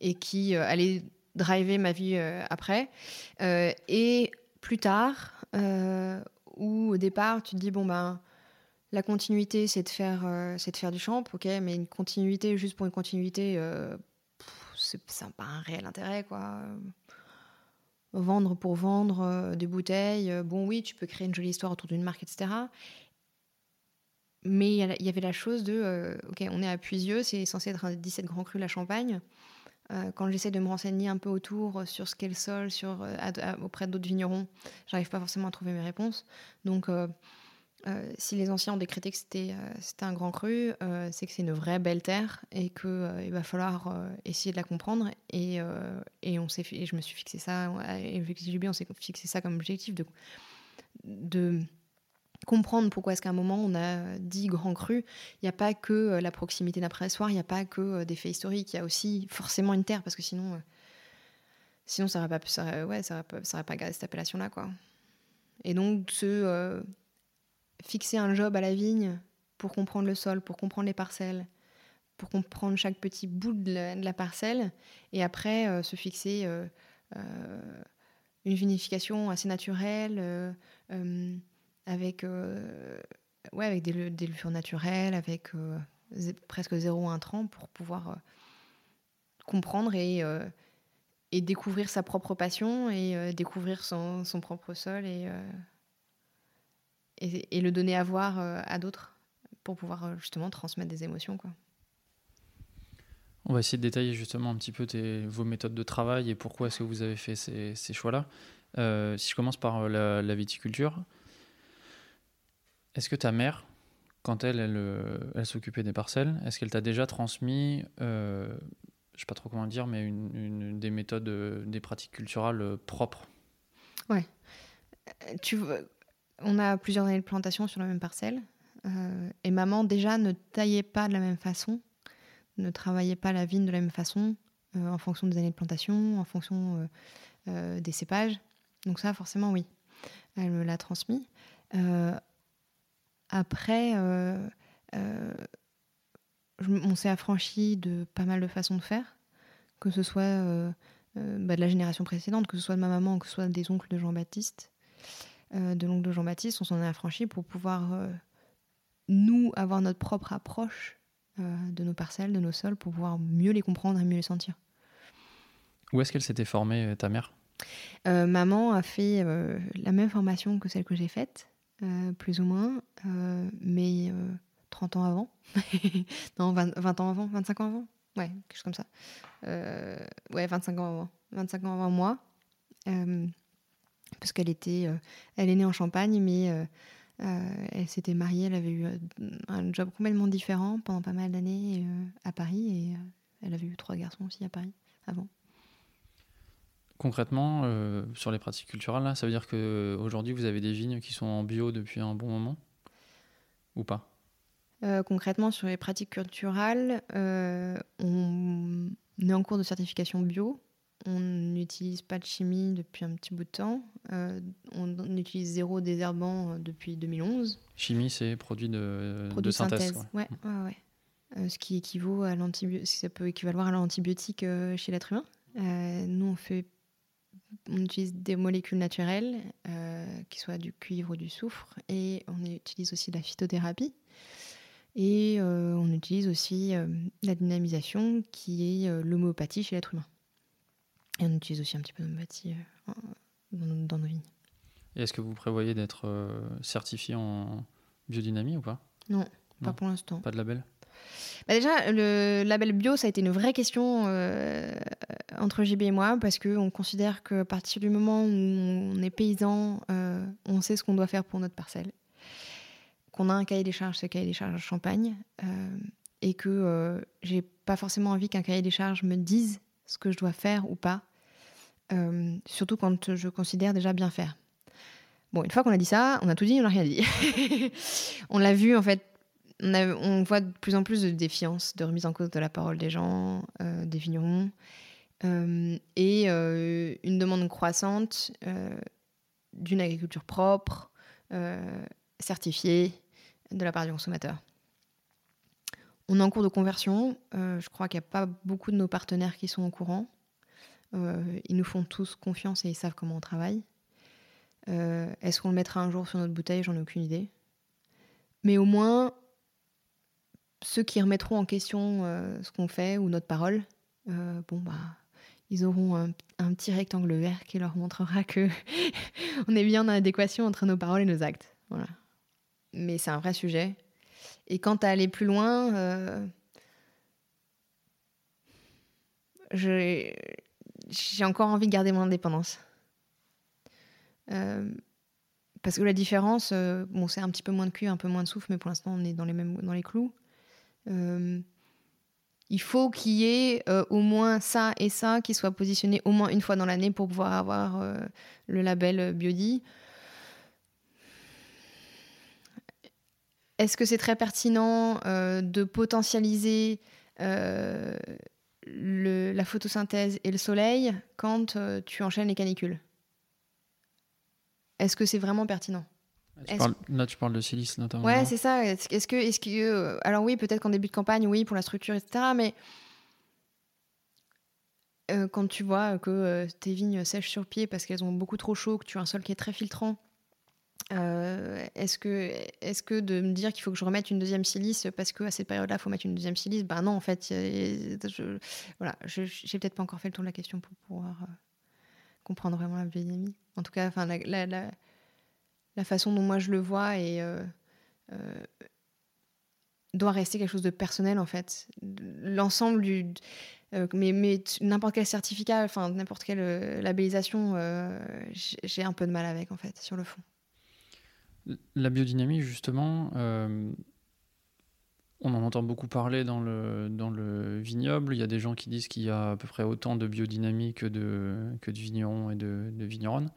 et qui allait driver ma vie après. Et plus tard, où au départ, tu te dis, bon, ben. La continuité, c'est de faire, euh, c'est de faire du champ, ok, mais une continuité juste pour une continuité, euh, pff, c'est pas un réel intérêt, quoi. Vendre pour vendre euh, des bouteilles, euh, bon oui, tu peux créer une jolie histoire autour d'une marque, etc. Mais il y avait la chose de, ok, on est à Puisieux, c'est censé être un des 17 grands crus la Champagne. Quand j'essaie de me renseigner un peu autour sur ce qu'est le sol, auprès d'autres vignerons, j'arrive pas forcément à trouver mes réponses. Donc, euh, si les anciens ont décrété que c'était euh, un grand cru, euh, c'est que c'est une vraie belle terre et qu'il va falloir essayer de la comprendre. Et, on et je me suis fixé ça, et JB, on s'est fixé ça comme objectif de, comprendre pourquoi est-ce qu'à un moment on a dit grand cru. Il n'y a pas que la proximité d'un pressoir, il n'y a pas que des faits historiques, il y a aussi forcément une terre parce que sinon, sinon ça n'aurait pas, ouais, pas, pas gardé cette appellation-là. quoi. Et donc, ce, fixer un job à la vigne pour comprendre le sol, pour comprendre les parcelles, pour comprendre chaque petit bout de la, parcelle, et après euh, se fixer euh, euh, une vinification assez naturelle, avec, ouais, avec des, des levures naturelles, avec presque zéro intrant pour pouvoir comprendre et, et découvrir sa propre passion et découvrir son, son propre sol et, et, et le donner à voir euh, à d'autres pour pouvoir euh, justement transmettre des émotions. Quoi. On va essayer de détailler justement un petit peu tes- vos méthodes de travail et pourquoi est-ce que vous avez fait ces, ces choix-là. Euh, si je commence par la, la viticulture, est-ce que ta mère, quand elle, elle, elle s'occupait des parcelles, est-ce qu'elle t'a déjà transmis, euh, je sais pas trop comment dire, mais une, une- des méthodes, des pratiques culturales euh, propres? Euh, Tu on a plusieurs années de plantation sur la même parcelle. euh, et maman, déjà, ne taillait pas de la même façon, ne travaillait pas la vigne de la même façon, euh, en fonction des années de plantation, en fonction euh, des cépages. Donc, ça, forcément, oui. Elle me l'a transmis. Après, on s'est affranchi de pas mal de façons de faire, que ce soit bah, de la génération précédente, que ce soit de ma maman, que ce soit des oncles de Jean-Baptiste, euh, de l'oncle de Jean-Baptiste, on s'en est affranchi pour pouvoir, euh, nous, avoir notre propre approche euh, de nos parcelles, de nos sols, pour pouvoir mieux les comprendre et mieux les sentir. Où est-ce qu'elle s'était formée, ta mère? Maman a fait la même formation que celle que j'ai faite, plus ou moins, mais euh, 30 ans avant. non, 20, 20 ans avant, 25 ans avant. Ouais, quelque chose comme ça. Ouais, 25 ans avant. 25 ans avant moi. Parce qu'elle était, euh, elle est née en Champagne, mais euh, euh, elle s'était mariée, elle avait eu un job complètement différent pendant pas mal d'années à Paris, et elle avait eu trois garçons aussi à Paris avant. Concrètement, euh, sur les pratiques culturelles, là, ça veut dire qu'aujourd'hui, vous avez des vignes qui sont en bio depuis un bon moment? Ou pas? Euh, concrètement, sur les pratiques culturelles, euh, on est en cours de certification bio. On n'utilise pas de chimie depuis un petit bout de temps. Euh, on, on utilise zéro désherbant euh, depuis 2011. Chimie, c'est produit de, Produit de synthèse. synthèse. Ouais, ouais, ouais. Euh, ce qui équivaut à l'antibio- ça peut équivaloir à l'antibiotique euh, chez l'être humain. Nous, on fait, on utilise des molécules naturelles, qui soient du cuivre ou du soufre, et on utilise aussi de la phytothérapie. Et on utilise aussi la dynamisation, qui est l'homéopathie chez l'être humain. Et on utilise aussi un petit peu de bâti euh, dans, nos- nos vignes. Et est-ce que vous prévoyez d'être euh, certifié en biodynamie ou pas? Non, pas Non. pour l'instant. Pas de label? Bah déjà, le label bio, ça a été une vraie question euh, entre JB et moi, parce qu'on considère qu'à partir du moment où on est paysan, euh, on sait ce qu'on doit faire pour notre parcelle. Qu'on a un cahier des charges, ce cahier des charges Champagne, euh, et que j'ai pas forcément envie qu'un cahier des charges me dise ce que je dois faire ou pas, euh, surtout quand je considère déjà bien faire. Bon, une fois qu'on a dit ça, on a tout dit, on n'a rien dit. on l'a vu en fait on, voit de plus en plus de défiance, de remise en cause de la parole des gens, euh, des vignerons, euh, et une demande croissante d'une agriculture propre, certifiée, de la part du consommateur. On est en cours de conversion. je crois qu'il n'y a pas beaucoup de nos partenaires qui sont au courant. Euh, ils nous font tous confiance et ils savent comment on travaille. Euh, Est-ce qu'on le mettra un jour sur notre bouteille? J'en ai aucune idée. Mais au moins, ceux qui remettront en question euh, ce qu'on fait ou notre parole, bon bah, ils auront un, petit rectangle vert qui leur montrera que on est bien en adéquation entre nos paroles et nos actes. Voilà. Mais c'est un vrai sujet. Et quant à aller plus loin, euh, j'ai encore envie de garder mon indépendance. Euh, parce que la différence, euh, bon, c'est un petit peu moins de cul, un peu moins de souffle, mais pour l'instant, on est dans les, mêmes, dans les clous. Euh, il faut qu'il y ait au moins ça et ça qui soit positionné au moins une fois dans l'année pour pouvoir avoir le label Biodi. Est-ce que c'est très pertinent de potentialiser le- la photosynthèse et le soleil quand euh, tu enchaînes les canicules Est-ce que c'est vraiment pertinent? Là, tu Est-ce- parles, là, tu parles de silice notamment. Ouais, c'est ça. Est-ce que, est-ce que, euh, alors oui, peut-être qu'en début de campagne, oui, pour la structure, etc. Mais euh, quand tu vois que tes vignes sèchent sur pied parce qu'elles ont beaucoup trop chaud, que tu as un sol qui est très filtrant, euh, est-ce que, est-ce que de me dire qu'il faut que je remette une deuxième silice parce qu'à cette période-là, il faut mettre une deuxième silice Ben non, en fait, je, voilà, je, j'ai peut-être pas encore fait le tour de la question pour pouvoir euh, comprendre vraiment la biodynamie. En tout cas, enfin, la, façon dont moi je le vois et euh, doit rester quelque chose de personnel en fait. L'ensemble du mais, n'importe quel certificat, enfin n'importe quelle labellisation, j'ai un peu de mal avec en fait sur le fond. La biodynamie, justement, euh, on en entend beaucoup parler dans le, vignoble. Il y a des gens qui disent qu'il y a à peu près autant de biodynamie que de, que vignerons et de, de vigneronnes.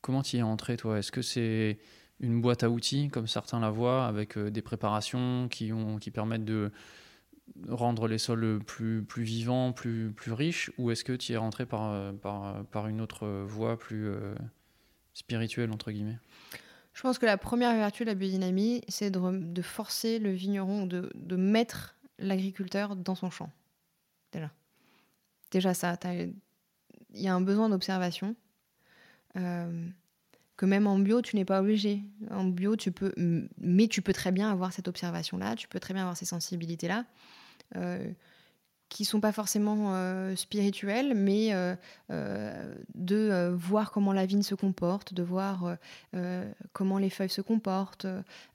Comment tu y es entré, toi? Est-ce que c'est une boîte à outils, comme certains la voient, avec euh, des préparations qui, permettent de rendre les sols plus, vivants, plus, riches? Ou est-ce que tu y es rentré par une autre voie plus euh, spirituelle, entre guillemets? Je pense que la première vertu de la biodynamie, c'est de, forcer le vigneron, de, de mettre l'agriculteur dans son champ. Déjà. Déjà ça, il y a un besoin d'observation. euh, que même en bio, tu n'es pas obligé. En bio, tu peux, mais tu peux très bien avoir cette observation-là, tu peux très bien avoir ces sensibilités-là, euh, qui sont pas forcément euh, spirituelles, mais euh, euh, de euh, voir comment la vigne se comporte, de voir comment les feuilles se comportent,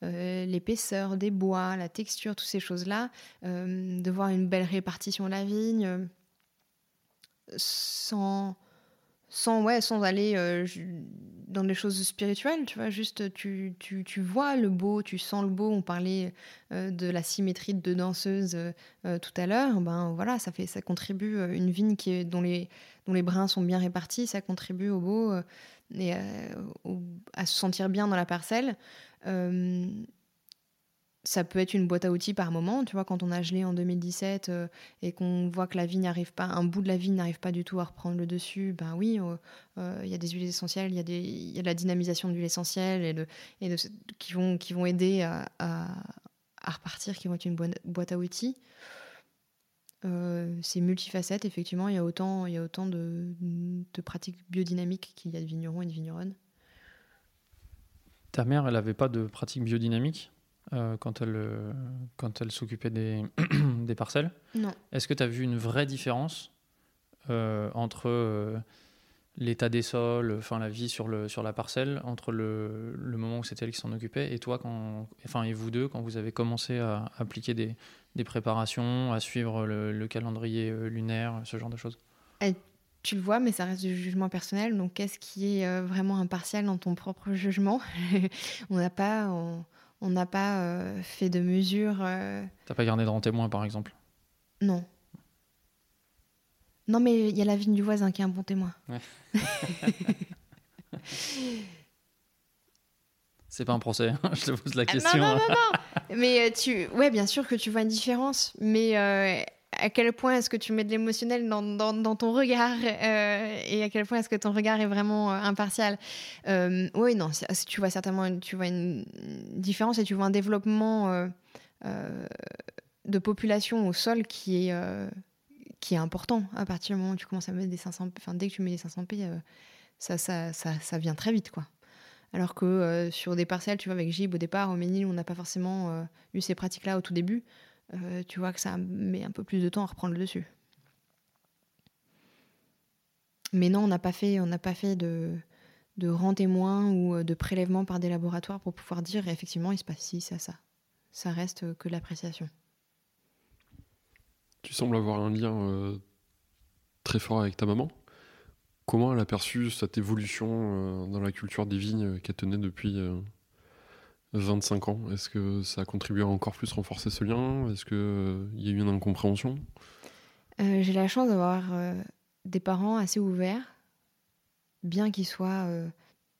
l'épaisseur des bois, la texture, toutes ces choses-là, de voir une belle répartition de la vigne, sans, sans, ouais, sans aller euh, dans des choses spirituelles, tu vois, juste tu, tu, tu vois le beau, tu sens le beau, on parlait euh, de la symétrie de danseuse euh, euh, tout à l'heure, ben voilà, ça, fait, ça contribue, une vigne qui est, dont, les, dont les brins sont bien répartis, ça contribue au beau et à se sentir bien dans la parcelle. Ça peut être une boîte à outils par moment, tu vois, quand on a gelé en 2017 euh, et qu'on voit que la vigne n'arrive pas, un bout de la vigne n'arrive pas du tout à reprendre le dessus, ben oui, euh, euh, il y a des huiles essentielles, il y, y a de la dynamisation d'huile essentielle et de, et de, qui, vont, qui vont aider à, à, repartir, qui vont être une boîte, à outils. C'est multifacette, effectivement, il y a autant, y a autant de, de pratiques biodynamiques qu'il y a de vignerons et de vigneronnes. Ta mère, elle n'avait pas de pratique biodynamique euh, quand elle, euh, quand elle s'occupait des, des parcelles. Non. Est-ce que tu as vu une vraie différence euh, entre l'état des sols, enfin la vie sur, le, sur la parcelle, entre le, le moment où c'était elle qui s'en occupait et toi, quand, enfin et vous deux, quand vous avez commencé à appliquer des, des préparations, à suivre le, le calendrier lunaire, ce genre de choses? Tu le vois, mais ça reste du jugement personnel. Donc, qu'est-ce qui est vraiment impartial dans ton propre jugement? On n'a pas, on n'a pas euh, fait de mesures. euh, T'as pas gardé de rang témoin, par exemple? Non. Non, mais il y a la vigne du voisin qui est un bon témoin. C'est pas un procès, hein, je te pose la Ah, question. non, non, hein. non, non. mais euh, tu, ouais, bien sûr que tu vois une différence, mais euh, à quel point est-ce que tu mets de l'émotionnel dans, ton regard euh, et à quel point est-ce que ton regard est vraiment euh, impartial Euh, Oui, non, tu vois certainement tu vois une différence et tu vois un développement de population au sol qui est, qui est important à partir du moment où tu commences à mettre des 500 p. Enfin, dès que tu mets des 500 p, euh, ça, ça, ça, ça vient très vite, quoi. Alors que sur des parcelles, tu vois, avec Gib au départ, au Ménil, on n'a pas forcément eu ces pratiques-là au tout début. Euh, tu vois que ça met un peu plus de temps à reprendre le dessus. Mais non, on n'a pas fait, on n'a pas fait de, de rang témoin ou euh, de prélèvement par des laboratoires pour pouvoir dire effectivement il se passe ci, ça, ça. Ça reste euh, que l'appréciation. Tu sembles avoir un lien très fort avec ta maman. Comment elle a perçu cette évolution dans la culture des vignes qu'elle tenait depuis 25 ans Est-ce que ça a contribué à encore plus renforcer ce lien? Est-ce qu'il y a eu une incompréhension? Euh, J'ai la chance d'avoir euh, des parents assez ouverts, bien qu'ils soient euh,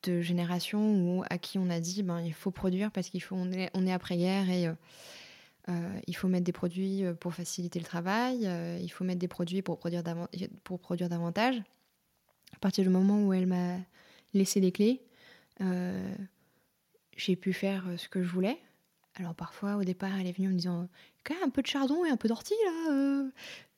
de génération où, à qui on a dit ben, il faut produire parce qu'il faut on est, après-guerre et euh, euh, il faut mettre des produits euh, pour faciliter le travail, euh, il faut mettre des produits pour produire, pour produire davantage. À partir du moment où elle m'a laissé les clés, euh, j'ai pu faire euh, ce que je voulais. Alors parfois, au départ, elle est venue en me disant quand un peu de chardon et un peu d'ortie là. euh,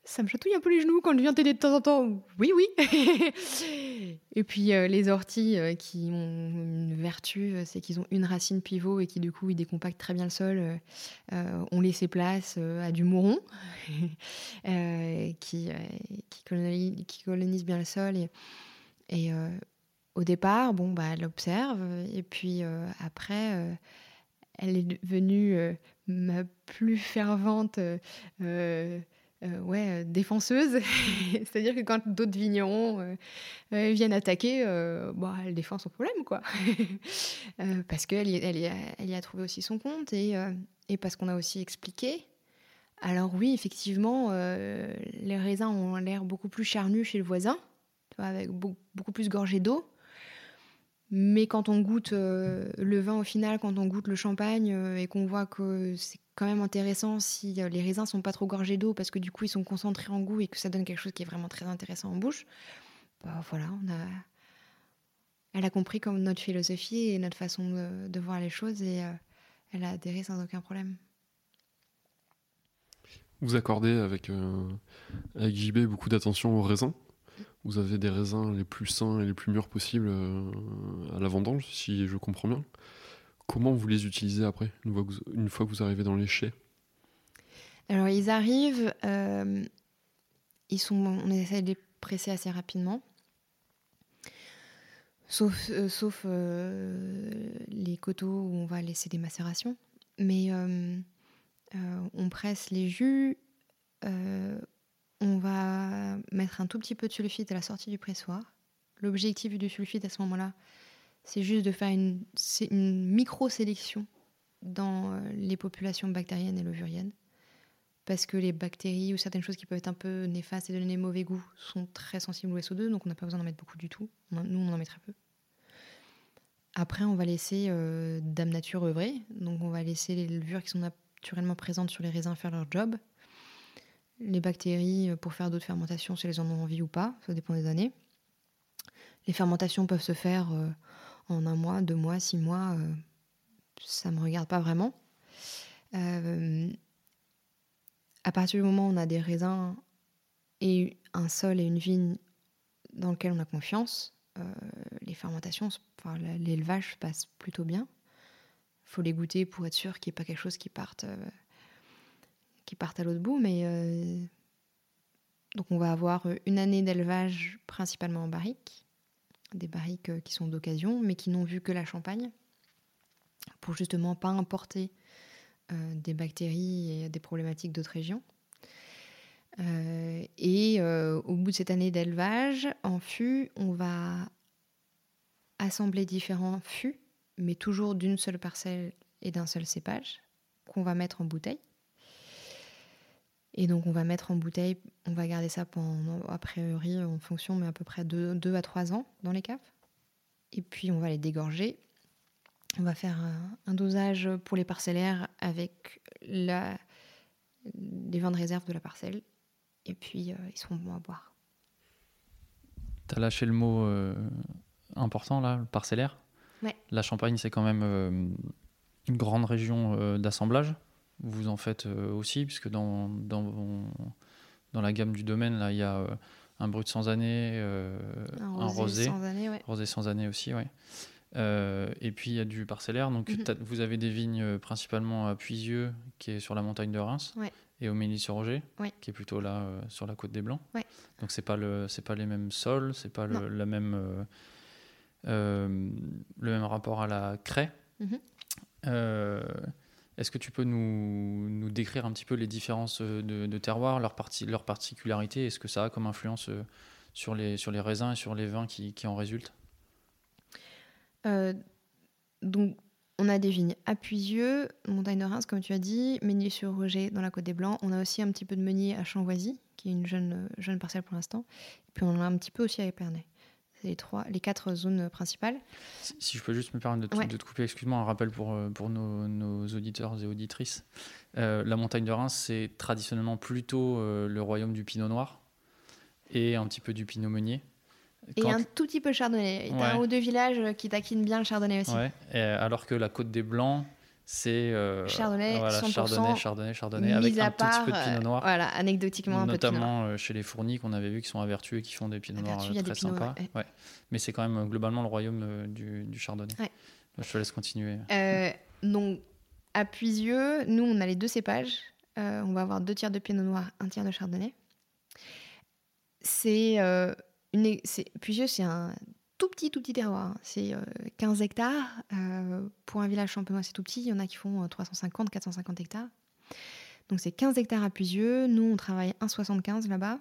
ça me chatouille un peu les genoux quand je viens t'aider de temps en temps. Oui, oui. et puis euh, les orties qui ont une vertu, c'est qu'ils ont une racine pivot et qui du coup ils décompactent très bien le sol, ont laissé place à du mouron qui, qui, colonise, bien le sol. Au départ, bon, bah, elle observe et puis euh, après, euh, elle est devenue euh, ma plus fervente. ouais, défenseuse. C'est-à-dire que quand d'autres vignerons viennent attaquer, bah, elle défend son problème, quoi. Parce qu'elle y, elle a- trouvé aussi son compte et, et parce qu'on a aussi expliqué. Alors oui, effectivement, les raisins ont l'air beaucoup plus charnus chez le voisin, avec beau- beaucoup plus gorgé d'eau. Mais quand on goûte euh, le vin au final, quand on goûte le champagne euh, et qu'on voit que c'est quand même intéressant si euh, les raisins sont pas trop gorgés d'eau parce que du coup ils sont concentrés en goût et que ça donne quelque chose qui est vraiment très intéressant en bouche, bah voilà, elle a compris comme notre philosophie et notre façon de, voir les choses et elle a adhéré sans aucun problème. Vous accordez avec, avec JB beaucoup d'attention aux raisins? Vous avez des raisins les plus sains et les plus mûrs possibles euh, à la vendange, si je comprends bien. Comment vous les utilisez après, une fois que vous, arrivez dans les chais? Alors ils arrivent, euh, ils sont, on essaie de les presser assez rapidement, sauf, euh, sauf les coteaux où on va laisser des macérations. Mais on presse les jus, on va mettre un tout petit peu de sulfite à la sortie du pressoir. L'objectif du sulfite à ce moment-là, c'est juste de faire une, micro-sélection dans euh, les populations bactériennes et levuriennes parce que les bactéries ou certaines choses qui peuvent être un peu néfastes et donner mauvais goût sont très sensibles au SO2, donc on n'a pas besoin d'en mettre beaucoup du tout. Nous, on en met très peu. Après, on va laisser euh, Dame Nature œuvrer, donc on va laisser les levures qui sont naturellement présentes sur les raisins faire leur job. Les bactéries, euh, pour faire d'autres fermentations, si elles en ont envie ou pas, ça dépend des années. Les fermentations peuvent se faire euh, en un mois, deux mois, six mois, euh, ça ne me regarde pas vraiment. À partir du moment où on a des raisins et un sol et une vigne dans lequel on a confiance, les fermentations, enfin, l'élevage se passe plutôt bien. Il faut les goûter pour être sûr qu'il n'y ait pas quelque chose qui parte, qui parte à l'autre bout, mais euh, Donc on va avoir euh, une année d'élevage principalement en barrique, des barriques euh, qui sont d'occasion, mais qui n'ont vu que la Champagne, pour justement pas importer des bactéries et des problématiques d'autres régions. Et au bout de cette année d'élevage, en fût, on va assembler différents fûts, mais toujours d'une seule parcelle et d'un seul cépage, qu'on va mettre en bouteille. Et donc on va mettre en bouteille, on va garder ça pendant, a priori, en fonction, mais à peu près 2 à 3 ans dans les caves. Et puis on va les dégorger. On va faire un, un dosage pour les parcellaires avec la, les vins de réserve de la parcelle. Et puis euh, ils seront bons à boire. Tu as lâché le mot euh, important là, le parcellaire? Ouais. La Champagne, c'est quand même euh, une grande région d'assemblage. Vous en faites euh, aussi, puisque dans, dans, dans la gamme du domaine, là, il y a euh, un brut sans année, euh, un rosé, sans année, ouais. rosé sans année aussi. Euh, et puis il y a du parcellaire. Donc Mhm. vous avez des vignes principalement à Puisieux, qui est sur la montagne de Reims, Ouais. et au Mélis-sur-Roger, Ouais. qui est plutôt là euh, sur la côte des Blancs. Donc c'est pas le, c'est pas les mêmes sols, c'est pas le, la même, le même rapport à la craie. Mhm. Est-ce que tu peux nous, décrire un petit peu les différences euh, de, terroirs, leurs parti- leurs particularités, et ce que ça a comme influence euh, sur les, raisins et sur les vins qui, en résultent? Euh, donc, on a des vignes à Puisieux, montagne de Reims, comme tu as dit, Ménier-sur-Roger dans la Côte des Blancs. On a aussi un petit peu de Meunier à Chamboisy, qui est une jeune, jeune parcelle pour l'instant. Et puis, on en a un petit peu aussi à Épernay. C'est les, trois, les quatre zones principales. Si, si je peux juste me permettre de te, Ouais. de te couper, excuse-moi, un rappel pour, euh, pour nos, nos auditeurs et auditrices. Euh, la montagne de Reims, c'est traditionnellement plutôt euh, le royaume du pinot noir et un petit peu du pinot meunier. Et un tout petit peu chardonnay. T'as un Ouais. ou deux villages qui taquinent bien le chardonnay aussi. Ouais, alors que la côte des Blancs, c'est euh, Chardonnay, voilà, 100%, chardonnay, chardonnay, chardonnay, avec un part, petit peu de pinot noir. voilà, anecdotiquement un peu de notamment euh, chez les fournis qu'on avait vu qui sont à Vertu et qui font des pinots À noirs euh, très pinots, sympas. ouais. Ouais. Mais c'est quand même globalement le royaume du, du chardonnay. Ouais. Je te laisse continuer. Euh, donc, à Puisieux, nous, on a les deux cépages. Euh, on va avoir deux tiers de pinot noir, un tiers de chardonnay. C'est- Puisieux, c'est un tout petit, tout petit terroir. hein. C'est euh, 15 hectares. Euh, pour un village champenois, c'est tout petit. Il y en a qui font euh, 350, 450 hectares. Donc, c'est 15 hectares à Puisieux. Nous, on travaille 1,75 là-bas.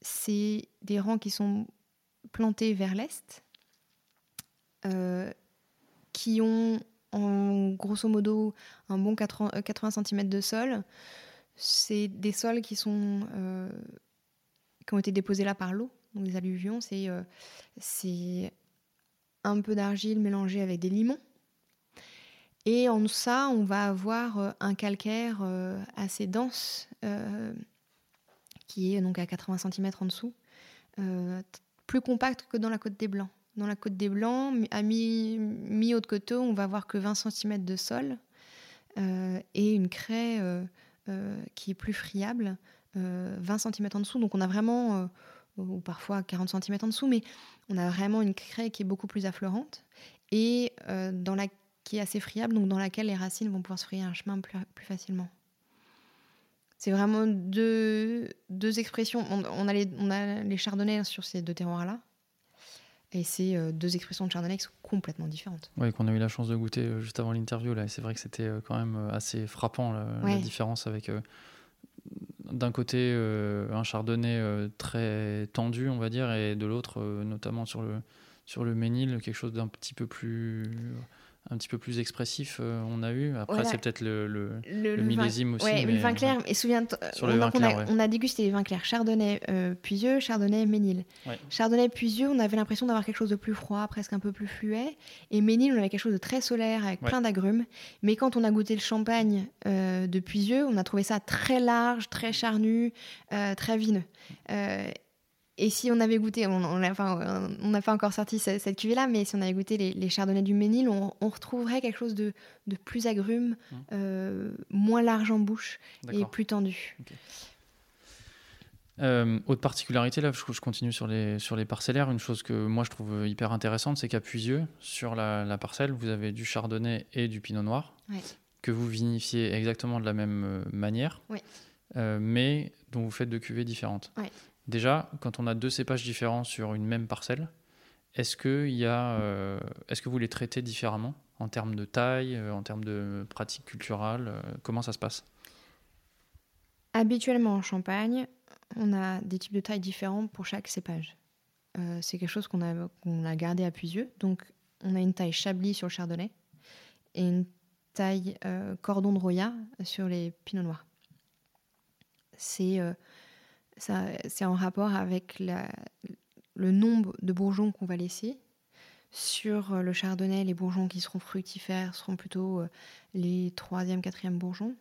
C'est des rangs qui sont plantés vers l'est, euh, qui ont en grosso modo un bon 80, euh, 80 cm de sol. C'est des sols euh, qui ont été déposés là par l'eau, donc des alluvions. C'est euh, c'est un peu d'argile mélangée avec des limons. Et en ça, on va avoir euh, un calcaire euh, assez dense qui est donc à 80 cm en dessous, plus compact que dans la côte des Blancs. Dans la côte des Blancs, à mi- mi-haut de coteau, on va avoir que 20 cm de sol et une craie qui est plus friable, euh, 20 cm en dessous. Donc on a vraiment, ou parfois 40 cm en dessous, mais on a vraiment une craie qui est beaucoup plus affleurante et euh, dans la, qui est assez friable, donc dans laquelle les racines vont pouvoir se frayer un chemin plus, plus facilement. C'est vraiment deux, deux expressions. On, on a les, on a les chardonnays sur ces deux terroirs-là. Et c'est euh, deux expressions de chardonnay qui sont complètement différentes. Ouais, qu'on a eu la chance de goûter euh, juste avant l'interview là. et C'est vrai que c'était quand même assez frappant la, différence avec d'un côté euh, un chardonnay euh, très tendu, on va dire, et de l'autre, euh, notamment sur le sur le Ménil, quelque chose d'un petit peu plus un petit peu plus expressif. euh, on a eu. Après, Voilà. c'est peut-être le, le- Le, Le vin- millésime aussi, mais- le vin clair. Et souviens Sur on, a- vins on a, clairs, ouais. on a dégusté les vins clairs Chardonnay euh, Puisieux, Chardonnay Ménil. Ouais. Chardonnay Puisieux, on avait l'impression d'avoir quelque chose de plus froid, presque un peu plus fluet. Et Ménil, on avait quelque chose de très solaire avec plein d'agrumes. Mais quand on a goûté le champagne euh, de Puisieux, on a trouvé ça très large, très charnu, très vineux. Et si on avait goûté, on on a- enfin, on n'a pas encore sorti ce- cette cuvée-là, mais si on avait goûté les, les chardonnays du Ménil, on, on retrouverait quelque chose de, de plus agrume, Mhm. euh, moins large en bouche et plus tendu. Euh, autre particularité, là, je, je continue sur les, sur les parcellaires. Une chose que moi je trouve hyper intéressante, c'est qu'à Puisieux, sur la, la parcelle, vous avez du chardonnay et du pinot noir Ouais. que vous vinifiez exactement de la même euh, manière. Ouais. euh, mais dont vous faites deux cuvées différentes. Ouais. Déjà, quand on a deux cépages différents sur une même parcelle, est-ce que, y a, euh, est-ce que vous les traitez différemment en termes de taille, euh, en termes de pratiques culturelles euh, Comment ça se passe? Habituellement en Champagne, on a des types de tailles différents pour chaque cépage. C'est quelque chose qu'on a, qu'on a gardé à Puisieux. Donc, on a une taille Chablis sur le Chardonnay et une taille Cordon de Roya sur les Pinots Noirs. C'est c'est en rapport avec le nombre de bourgeons qu'on va laisser. Sur euh, le Chardonnay, les bourgeons qui seront fructifères seront plutôt euh, les troisième, quatrième bourgeons.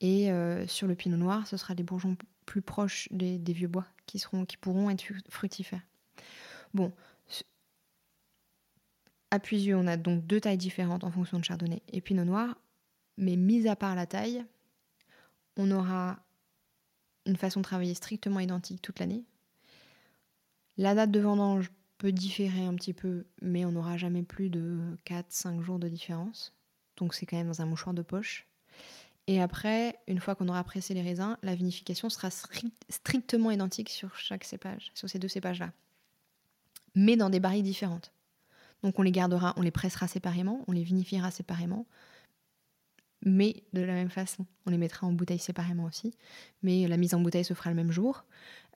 Et euh, sur le pinot noir, ce sera des bourgeons plus proches des, vieux bois qui, seront, qui pourront être fructifères. Bon, à Puisieux, on a donc deux tailles différentes en fonction de chardonnay et pinot noir, mais mis à part la taille, on aura une façon de travailler strictement identique toute l'année. La date de vendange peut différer un petit peu, mais on n'aura jamais plus de 4-5 jours de différence. Donc c'est quand même dans un mouchoir de poche. Et après, une fois qu'on aura pressé les raisins, la vinification sera stri- strictement identique sur chaque cépage, sur ces deux cépages-là. Mais dans des barriques différentes. Donc on les gardera, on les pressera séparément, on les vinifiera séparément, mais de la même façon. On les mettra en bouteille séparément aussi. Mais la mise en bouteille se fera le même jour,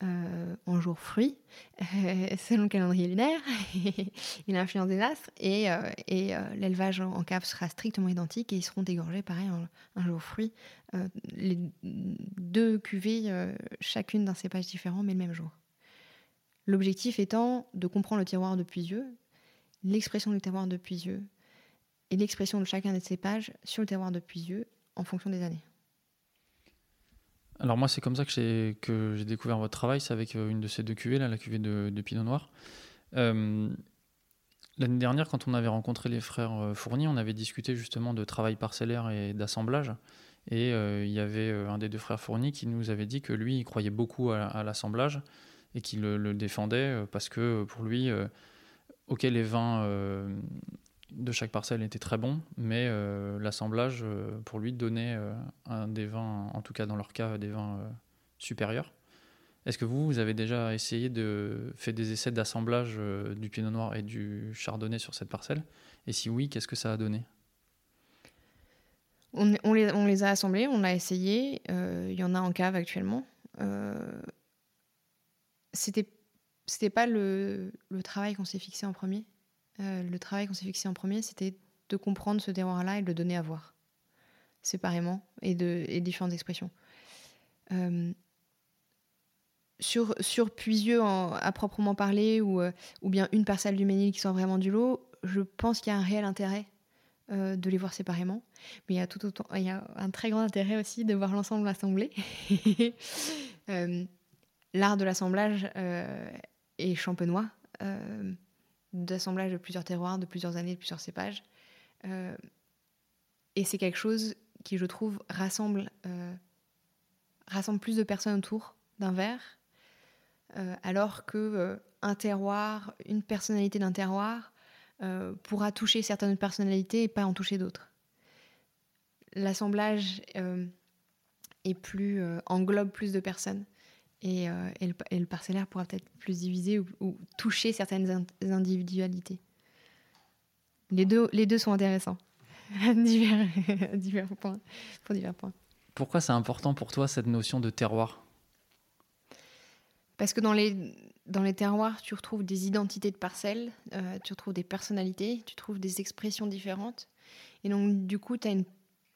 euh, en jour fruit, euh, selon le calendrier lunaire et l'influence des astres. Et, euh, et, l'élevage en cave sera strictement identique et ils seront dégorgés pareil un jour fruit. Les deux cuvées, chacune d'un cépage différent, mais le même jour. L'objectif étant de comprendre le terroir de Puisieux, l'expression du terroir de Puisieux et l'expression de chacun des cépages sur le terroir de Puisieux en fonction des années. Alors moi, c'est comme ça que j'ai découvert votre travail, c'est avec euh, une de ces deux cuvées, là, la cuvée de, Pinot Noir. Euh, L'année dernière, quand on avait rencontré les frères euh, Fournier, on avait discuté justement de travail parcellaire et d'assemblage. Et il y avait un des deux frères Fournier qui nous avait dit que lui, il croyait beaucoup à, l'assemblage et qu'il le, défendait parce que pour lui, ok, les vins de chaque parcelle étaient très bons, mais euh, l'assemblage, euh, pour lui, donnait euh, un des vins, en tout cas dans leur cas, des vins supérieurs. Est-ce que vous, vous avez déjà essayé de faire des essais d'assemblage du Pinot Noir et du Chardonnay sur cette parcelle? Et si oui, qu'est-ce que ça a donné? On, les, a assemblés, on l'a essayé. Il y en a en cave actuellement. C'était c'était pas le travail qu'on s'est fixé en premier? Euh, le travail qu'on s'est fixé en premier, c'était de comprendre ce terroir-là et de le donner à voir séparément et de différentes expressions. Euh, sur, Puisieux à proprement parler ou, euh, ou bien une parcelle du Ménil qui sort vraiment du lot, je pense qu'il y a un réel intérêt de les voir séparément. Mais il y a tout autant, il y a un très grand intérêt aussi de voir l'ensemble assemblé. L'art de l'assemblage est champenois, d'assemblage de plusieurs terroirs, de plusieurs années, de plusieurs cépages. Euh, et c'est quelque chose qui, je trouve, rassemble, euh, plus de personnes autour d'un verre, euh, alors que un terroir, une personnalité d'un terroir, pourra toucher certaines personnalités et pas en toucher d'autres. L'assemblage est plus, englobe plus de personnes et, euh, et le, et le parcellaire pourra peut-être plus diviser ou, ou toucher certaines in- individualités. Les deux, les deux sont intéressants. divers, divers points, pour divers points. Pourquoi c'est important pour toi cette notion de terroir? Parce que dans les, dans les terroirs, tu retrouves des identités de parcelles, euh, tu retrouves des personnalités, tu trouves des expressions différentes. Et donc, du coup, tu as une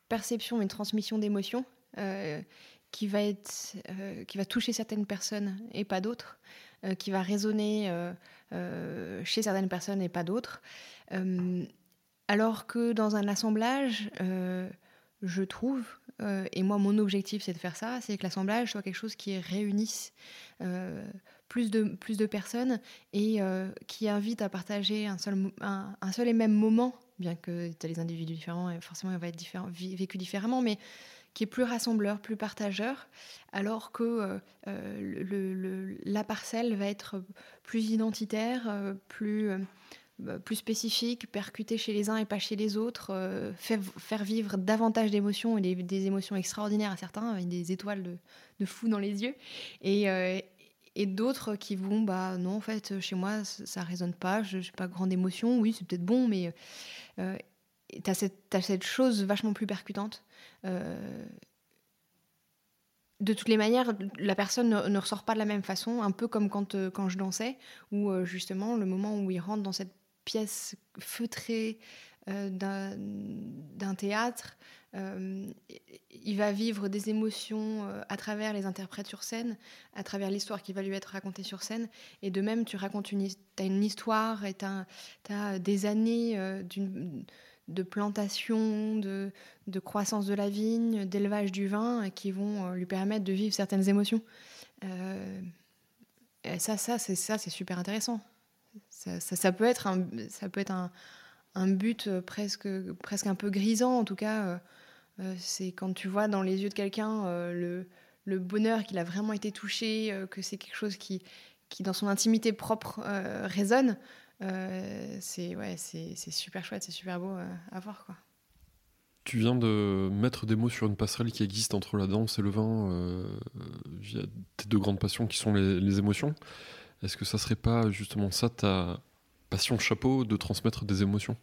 perception, une transmission d'émotions euh, qui, va être, euh, qui va toucher certaines personnes et pas d'autres, euh, qui va résonner euh, chez certaines personnes et pas d'autres. Alors que dans un assemblage, je trouve, et moi mon objectif c'est de faire ça, c'est que l'assemblage soit quelque chose qui réunisse plus, de, plus de personnes et qui invite à partager un seul, un, seul et même moment, bien que tu as les individus différents et forcément il va être vécu différemment, mais qui est plus rassembleur, plus partageur, alors que euh, euh, la parcelle va être plus identitaire, euh, plus bah, plus spécifiques, percutés chez les uns et pas chez les autres, faire, vivre davantage d'émotions et des, émotions extraordinaires à certains, avec des étoiles de, de fou dans les yeux. Et, et d'autres qui vont, bah non, en fait, chez moi, ça, ne résonne pas, je n'ai pas grande émotion, oui, c'est peut-être bon, mais euh, tu as, cette chose vachement plus percutante. Euh, de toutes les manières, la personne ne, ressort pas de la même façon, un peu comme quand, euh, quand je dansais, où euh, justement, le moment où il rentre dans cette pièce feutrée d'un théâtre, il va vivre des émotions à travers les interprètes sur scène, à travers l'histoire qui va lui être racontée sur scène. Et de même, tu racontes une, as une histoire et tu as, des années euh, de plantation, de, de, croissance de la vigne, d'élevage du vin qui vont lui permettre de vivre certaines émotions. et ça, ça c'est ça, c'est super intéressant. Ça, ça, peut être un, ça peut être un, un but presque, presque un peu grisant, en tout cas. Euh, c'est quand tu vois dans les yeux de quelqu'un euh, le, bonheur qu'il a vraiment été touché, euh, que c'est quelque chose qui, qui, dans son intimité propre, résonne. C'est ouais, c'est super chouette, c'est super beau à voir. Quoi. Tu viens de mettre des mots sur une passerelle qui existe entre la danse et le vin via tes deux grandes passions qui sont les, les émotions. Est-ce que ça serait pas justement ça ta passion chapeau de transmettre des émotions?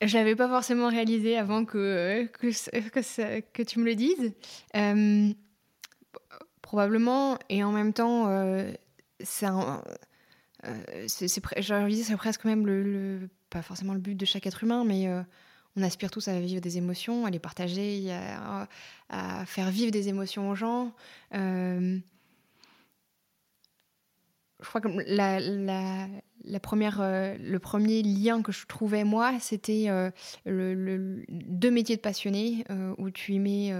Je l'avais pas forcément réalisé avant que, que, que, tu me le dises. Euh, probablement, et en même temps, euh, c'est euh, c'est presque même le, pas forcément le but de chaque être humain, mais euh, on aspire tous à vivre des émotions, à les partager, à, à faire vivre des émotions aux gens. je crois que la, la, première, euh, le premier lien que je trouvais moi, c'était euh, le, deux métiers de passionné euh, où tu y mets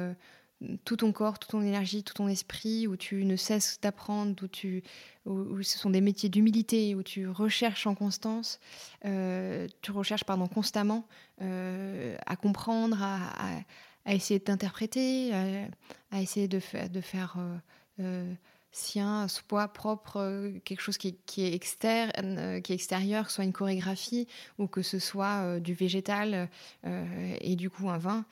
tout ton corps, toute ton énergie, tout ton esprit, où tu ne cesses d'apprendre, où, où, ce sont des métiers d'humilité, où tu recherches en constance, tu recherches pardon constamment à comprendre, à, à, essayer d'interpréter, à, essayer de, faire, de faire sien, soit propre, euh, quelque chose qui, est externe, euh, qui est extérieur, soit une chorégraphie, ou que ce soit euh, du végétal et du coup un vin.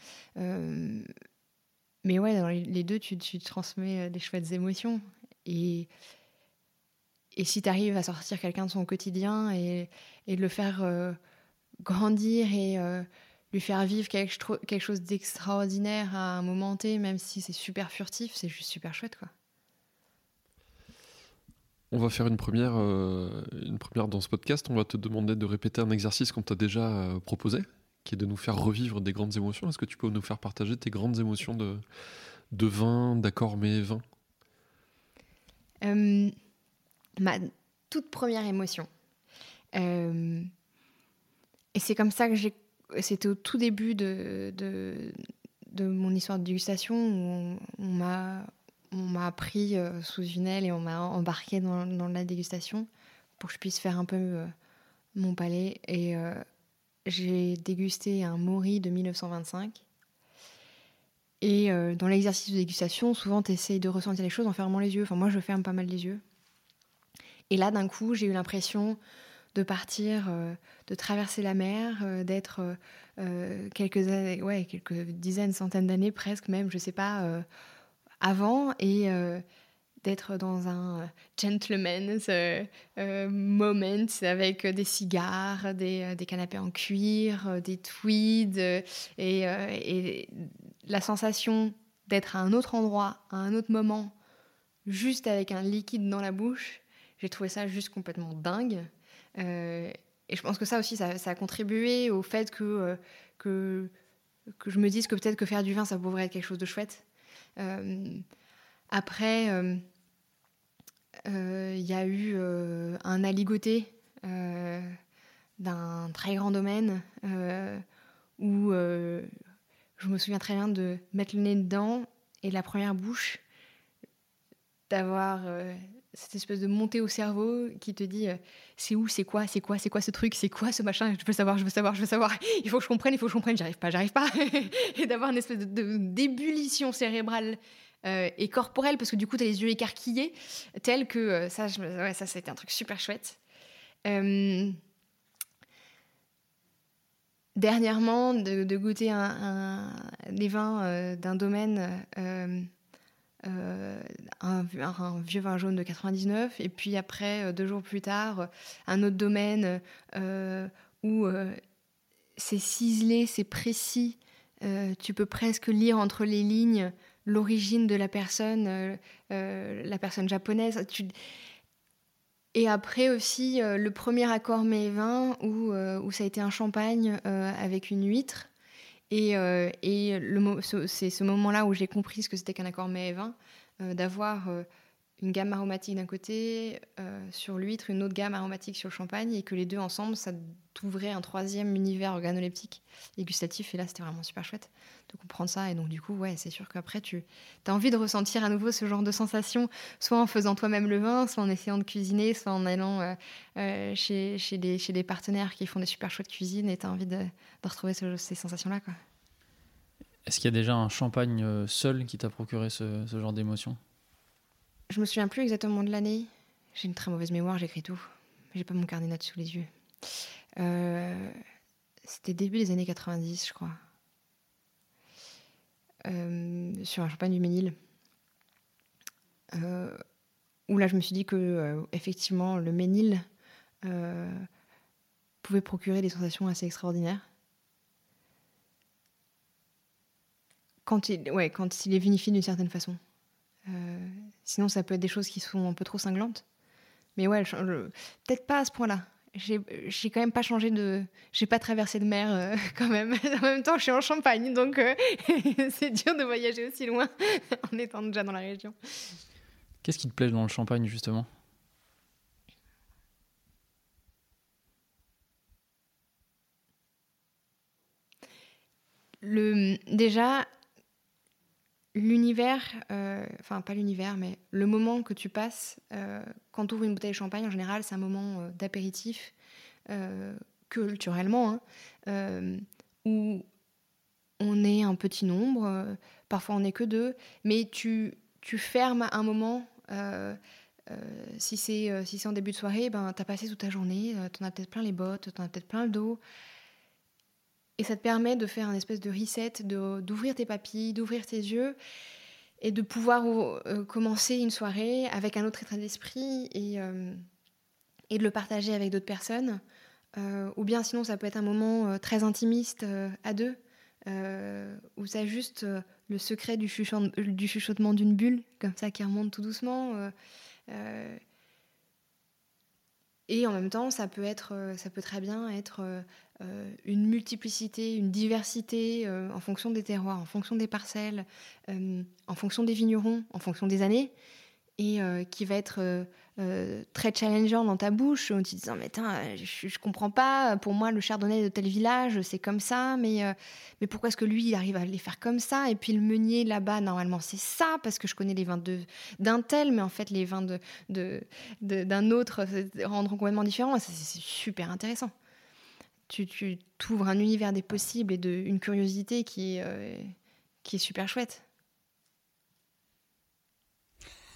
Mais ouais, dans les deux, tu, transmets des chouettes émotions. Et, si tu arrives à sortir quelqu'un de son quotidien et, de le faire grandir et lui faire vivre quelque, chose d'extraordinaire à un moment T, même si c'est super furtif, c'est juste super chouette, quoi. On va faire une première, euh, une première dans ce podcast. On va te demander de répéter un exercice qu'on t'a déjà euh, proposé, qui est de nous faire revivre des grandes émotions. Est-ce que tu peux nous faire partager tes grandes émotions de, vin, d'accord, mais vin? Euh, Ma toute première émotion. et c'est comme ça que j'ai. C'était au tout début de, de, mon histoire de dégustation où on m'a pris euh, sous une aile et on m'a embarqué dans, la dégustation pour que je puisse faire un peu euh, mon palais. Et euh, j'ai dégusté un Mori de 1925. Et dans l'exercice de dégustation, souvent, tu essayes de ressentir les choses en fermant les yeux. Enfin, moi, je ferme pas mal les yeux. Et là, d'un coup, j'ai eu l'impression de partir, de traverser la mer, d'être quelques, ouais, quelques dizaines, centaines d'années presque même, je sais pas avant et euh, d'être dans un gentleman's euh, euh, moment avec des cigares, des, des, canapés en cuir, des tweeds et, la sensation d'être à un autre endroit, à un autre moment, juste avec un liquide dans la bouche. J'ai trouvé ça juste complètement dingue. et je pense que ça aussi, ça, a contribué au fait que, que, je me dise que peut-être que faire du vin, ça pourrait être quelque chose de chouette. Euh, après, il euh, euh, y a eu un aligoté d'un très grand domaine où je me souviens très bien de mettre le nez dedans et la première bouche, d'avoir cette espèce de montée au cerveau qui te dit c'est où, c'est quoi, c'est quoi, c'est quoi ce truc, c'est quoi ce machin, je veux savoir, je veux savoir, je veux savoir, il faut que je comprenne, il faut que je comprenne, j'arrive pas, j'arrive pas. et d'avoir une espèce de, d'ébullition cérébrale euh, et corporelle, parce que du coup, tu as les yeux écarquillés, tel que euh, ça, ouais, ça un truc super chouette. dernièrement, de, goûter un, des vins d'un domaine, un, vieux vin jaune de 99, et puis après, deux jours plus tard, un autre domaine où c'est ciselé, c'est précis, tu peux presque lire entre les lignes l'origine de la personne, euh, euh, la personne japonaise. Et après aussi, euh, le premier accord mes vins où, où ça a été un champagne avec une huître. Et, et c'est ce moment-là où j'ai compris ce que c'était qu'un accord mets vin, d'avoir une gamme aromatique d'un côté sur l'huître, une autre gamme aromatique sur le champagne, et que les deux ensemble, ça t'ouvrait un troisième univers organoleptique et gustatif. Et là, c'était vraiment super chouette de comprendre ça. Et donc, du coup, ouais, c'est sûr qu'après, tu as envie de ressentir à nouveau ce genre de sensation, soit en faisant toi-même le vin, soit en essayant de cuisiner, soit en allant euh, euh, chez, des, partenaires qui font des super chouettes cuisines et tu as envie de, retrouver ces sensations-là. Est-ce qu'il y a déjà un champagne euh, seul qui t'a procuré ce, ce genre d'émotion? Je me souviens plus exactement de l'année. J'ai une très mauvaise mémoire, j'écris tout. J'ai pas mon carnet notes sous les yeux. C'était début des années 90, je crois. Euh, sur un champagne du Ménil. Euh, où là, je me suis dit que, euh, effectivement, le Ménil pouvait procurer des sensations assez extraordinaires. Quand il, ouais, quand il est vinifié d'une certaine façon. Sinon, ça peut être des choses qui sont un peu trop cinglantes. Mais ouais, peut-être pas à ce point-là j'ai quand même pas changé de. J'ai pas traversé de mer euh, quand même. en même temps, je suis en Champagne, donc euh, c'est dur de voyager aussi loin en étant déjà dans la région. Qu'est-ce qui te plaît dans le Champagne, justement? Le, Déjà, l'univers, euh, enfin pas l'univers, mais le moment que tu passes euh, quand tu ouvres une bouteille de champagne, en général, c'est un moment euh, d'apéritif, culturellement, hein, où on est un petit nombre, parfois on n'est que deux, mais tu, tu fermes un moment. si c'est si en début de soirée, ben, tu as passé toute ta journée, tu en as peut-être plein les bottes, tu en as peut-être plein le dos. Et ça te permet de faire un espèce de reset, d'ouvrir tes papilles, d'ouvrir tes yeux et de pouvoir euh, commencer une soirée avec un autre état d'esprit et, euh, et de le partager avec d'autres personnes. Euh, ou bien sinon, ça peut être un moment très intimiste à deux, où ça juste le secret du, du chuchotement d'une bulle, comme ça, qui remonte tout doucement. et en même temps, ça peut, être, ça peut très bien être une multiplicité, une diversité euh, en fonction des terroirs, en fonction des parcelles, euh, en fonction des vignerons, en fonction des années, et qui va être très challengeant dans ta bouche, en te disant mais je, je, comprends pas, pour moi le chardonnay de tel village c'est comme ça, mais, mais pourquoi est-ce que lui il arrive à les faire comme ça? Et puis le meunier là-bas normalement c'est ça, parce que je connais les vins d'un tel, mais en fait les vins d'un de, de, autre rendront complètement différents, c'est super intéressant tu, tu t'ouvres un univers des possibles et de, une curiosité qui est, euh, qui est super chouette.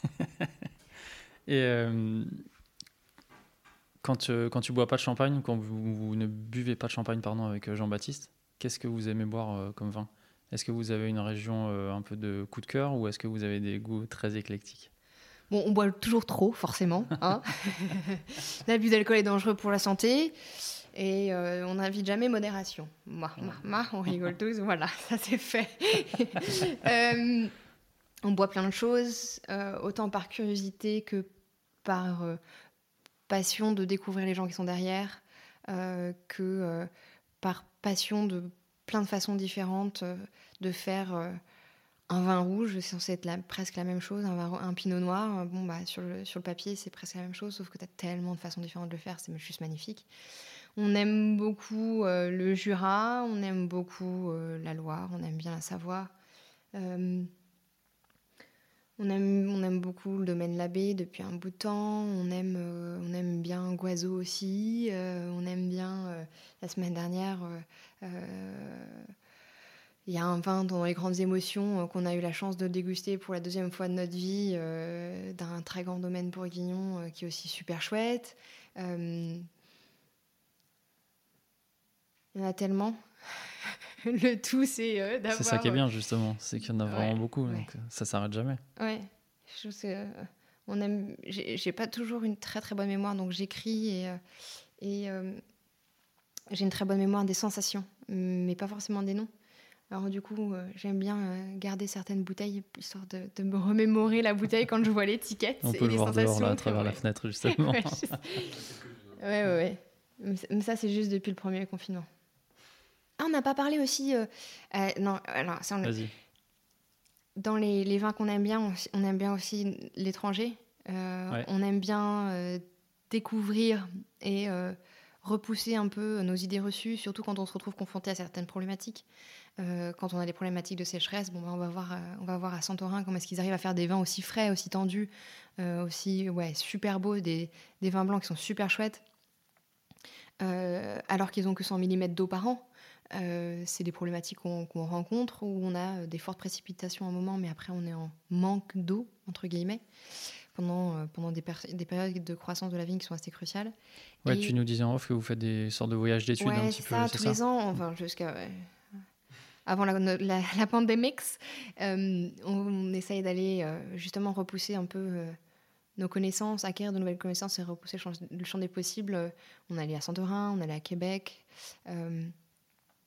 et euh, quand, tu, euh, quand tu bois pas de champagne, quand vous, ne buvez pas de champagne pardon, avec Jean-Baptiste, qu'est-ce que vous aimez boire comme vin? Est-ce que vous avez une région un peu de coup de cœur ou est-ce que vous avez des goûts très éclectiques? Bon, on boit toujours trop, forcément. Hein L'abus d'alcool est dangereux pour la santé. Et euh, on n'invite jamais modération. Moi, on rigole tous, voilà, ça c'est fait. Euh, on boit plein de choses, euh, autant par curiosité que par passion de découvrir les gens qui sont derrière, que par passion de plein de façons différentes de faire un vin rouge, c'est censé être presque la même chose, un, un pinot noir, bon, bah, sur, le, sur le papier c'est presque la même chose, sauf que tu as tellement de façons différentes de le faire, c'est juste magnifique. On aime beaucoup euh, le Jura, on aime beaucoup euh, la Loire, on aime bien la Savoie. Euh, on, aime, on aime beaucoup le domaine Labbé depuis un bout de temps. On aime, on aime bien Guazo aussi. on aime bien, la semaine dernière, il y a un vin dans les grandes émotions qu'on a eu la chance de déguster pour la deuxième fois de notre vie d'un très grand domaine bourguignon qui est aussi super chouette. Il y en a tellement. le tout, c'est euh, d'avoir. C'est ça qui est bien, justement. C'est qu'il y en a vraiment Ouais, beaucoup. ouais. Donc, euh, ça s'arrête jamais. Ouais, je trouve que, euh, on aime. J'ai pas toujours une très très bonne mémoire, donc j'écris et, euh, et euh, j'ai une très bonne mémoire des sensations, mais pas forcément des noms. Alors du coup, euh, j'aime bien euh, garder certaines bouteilles histoire de, de me remémorer la bouteille quand je vois l'étiquette On et peut le les voir dehors, là, à travers la fenêtre, justement. Ouais, ouais, ouais, Mais ça, c'est juste depuis le premier confinement. Ah, on n'a pas parlé aussi. euh, euh, non, alors, ça, on- Vas-y. dans les, les vins qu'on aime bien, on, on aime bien aussi l'étranger. Euh, Ouais. On aime bien découvrir et repousser un peu nos idées reçues, surtout quand on se retrouve confronté à certaines problématiques. Quand on a des problématiques de sécheresse, bon, ben, on, va voir, on va voir à Santorin comment est-ce qu'ils arrivent à faire des vins aussi frais, aussi tendus, aussi ouais, super beaux, des, des vins blancs qui sont super chouettes, alors qu'ils ont que 100 mm d'eau par an. Euh, c'est des problématiques qu'on rencontre où on a euh, des fortes précipitations à un moment, mais après on est en manque d'eau, entre guillemets, pendant, euh, pendant des, péri- des périodes de croissance de la vigne qui sont assez cruciales. Ouais, Et- tu nous disais en off que vous faites des sortes de voyages d'études un Ouais, petit c'est peu, ça, c'est tous ça les ans, enfin jusqu'à ouais, avant la, la, la pandémie, euh, on, on essaye d'aller euh, justement repousser un peu euh, nos connaissances, acquérir de nouvelles connaissances et repousser le champ, le champ des possibles. On est allé à Santorin, on est allé à Québec.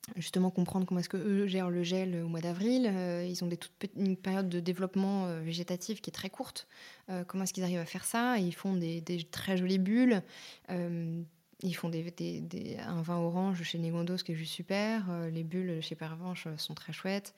Euh, Justement, comprendre comment est-ce que eux gèrent le gel au mois d'avril. Euh, ils ont une période de développement euh, végétatif qui est très courte. Euh, comment est-ce qu'ils arrivent à faire ça? Ils font des, très jolies bulles. Euh, ils font un vin orange chez Negondos qui est juste super. Euh, les bulles chez Pervenche euh, sont très chouettes.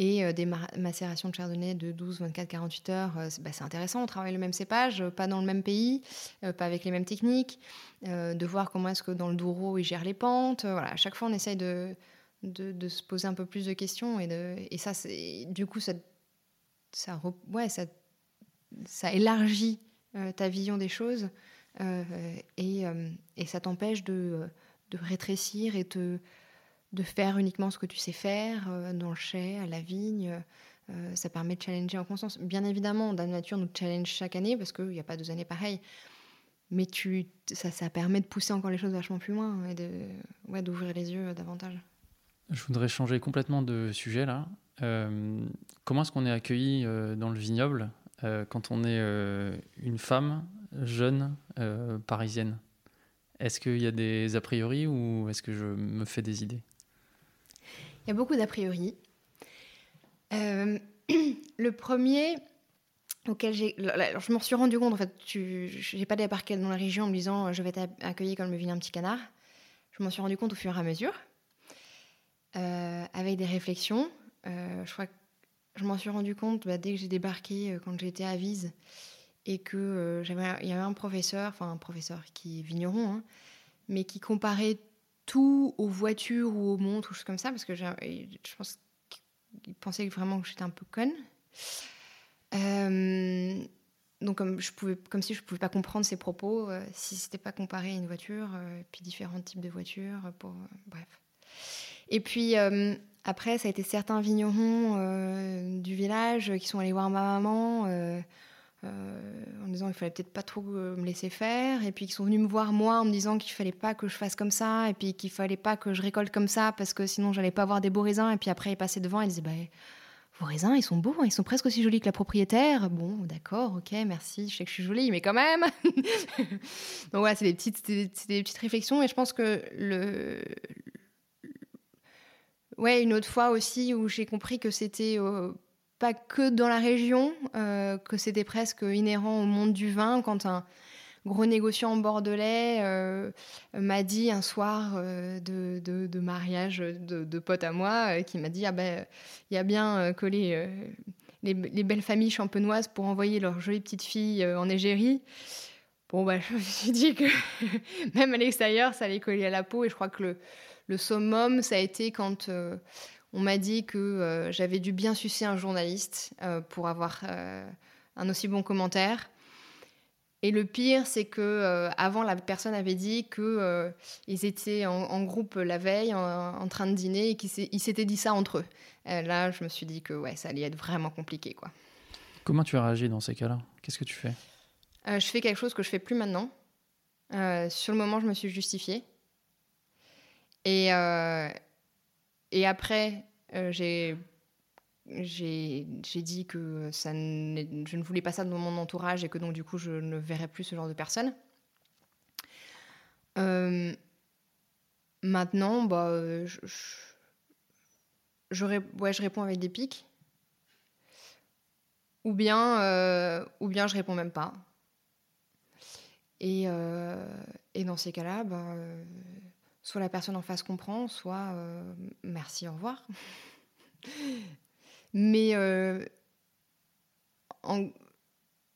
Et euh, des macérations de chardonnay de 12, 24, 48 heures. euh, c'est bah, c'est intéressant. On travaille le même cépage, euh, pas dans le même pays, pas avec les mêmes techniques. de voir comment est-ce que dans le Douro, ils gèrent les pentes. Voilà, à chaque fois, on essaye de, de, se poser un peu plus de questions. Et, de, et ça, du coup, ça, ça, ouais, ça, ça élargit ta vision des choses. Et, et ça t'empêche de, de rétrécir et te, de faire uniquement ce que tu sais faire euh, dans le chai, à la vigne. Euh, ça permet de challenger en conscience. Bien évidemment, la nature nous challenge chaque année parce qu'il n'y a pas deux années pareilles. Mais tu, ça, ça permet de pousser encore les choses vachement plus loin et de, ouais, d'ouvrir les yeux davantage. Je voudrais changer complètement de sujet là. Euh, comment est-ce qu'on est accueilli dans le vignoble quand on est une femme jeune parisienne? Est-ce qu'il y a des a priori ou est-ce que je me fais des idées? Il y a beaucoup d'a priori. Euh, le premier auquel j'ai. alors, je me suis rendu compte, en fait, tu, j'ai pas débarqué dans la région en me disant euh, je vais être accueilli comme le vilain petit canard. Je m'en suis rendu compte au fur et à mesure, euh, avec des réflexions. Je crois que je m'en suis rendu compte bah, dès que j'ai débarqué, quand j'étais à Vise, et que j'avais, il y avait un professeur, enfin un professeur qui est vigneron, hein, mais qui comparait tout aux voitures ou aux montres ou choses comme ça, parce que je pense qu'il pensait vraiment que j'étais un peu conne. Euh, donc comme, je pouvais, comme si je pouvais pas comprendre ses propos euh, si c'était pas comparé à une voiture, euh, puis différents types de voitures, euh, pour, bref. Et puis après, ça a été certains vignerons du village qui sont allés voir ma maman en disant qu'il fallait peut-être pas trop euh, me laisser faire, et puis qui sont venus me voir moi en me disant qu'il fallait pas que je fasse comme ça, et puis qu'il fallait pas que je récolte comme ça parce que sinon j'allais pas avoir des beaux raisins. Et puis après, ils passaient devant et ils disaient bah, vos raisins, ils sont beaux, hein, ils sont presque aussi jolis que la propriétaire. Bon, d'accord, ok, merci, je sais que je suis jolie, mais quand même. Donc voilà, c'est des petites, des, des petites réflexions, et je pense que le, ouais, une autre fois aussi où j'ai compris que c'était euh, pas que dans la région, euh, que c'était presque inhérent au monde du vin quand un gros négociant bordelais euh, m'a dit un soir euh, de, mariage de, de pote à moi qui m'a dit ah ben il y a bien que les, les, les belles familles champenoises pour envoyer leurs jolies petites filles en Égérie. Bon, bah, je me suis dit que même à l'extérieur, ça allait coller à la peau. Et je crois que le, le summum, ça a été quand on m'a dit que euh, j'avais dû bien sucer un journaliste euh, pour avoir euh, un aussi bon commentaire. Et le pire, c'est que euh, avant, la personne avait dit que euh, ils étaient en, en groupe la veille, en, en train de dîner, et qu'ils s'étaient dit ça entre eux. Là, je me suis dit que ouais, ça allait être vraiment compliqué, quoi. Comment tu as réagi dans ces cas-là? Qu'est-ce que tu fais? Euh, je fais quelque chose que je fais plus maintenant. Sur le moment, je me suis justifiée. Et, et après, euh, j'ai j'ai dit que ça je ne voulais pas ça dans mon entourage et que donc du coup je ne verrais plus ce genre de personne. Euh, maintenant, bah, je, je, ouais, je réponds avec des pics. Ou bien, ou bien je réponds même pas. Et, et dans ces cas-là, bah, soit la personne en face comprend, soit euh, merci, au revoir. Mais euh,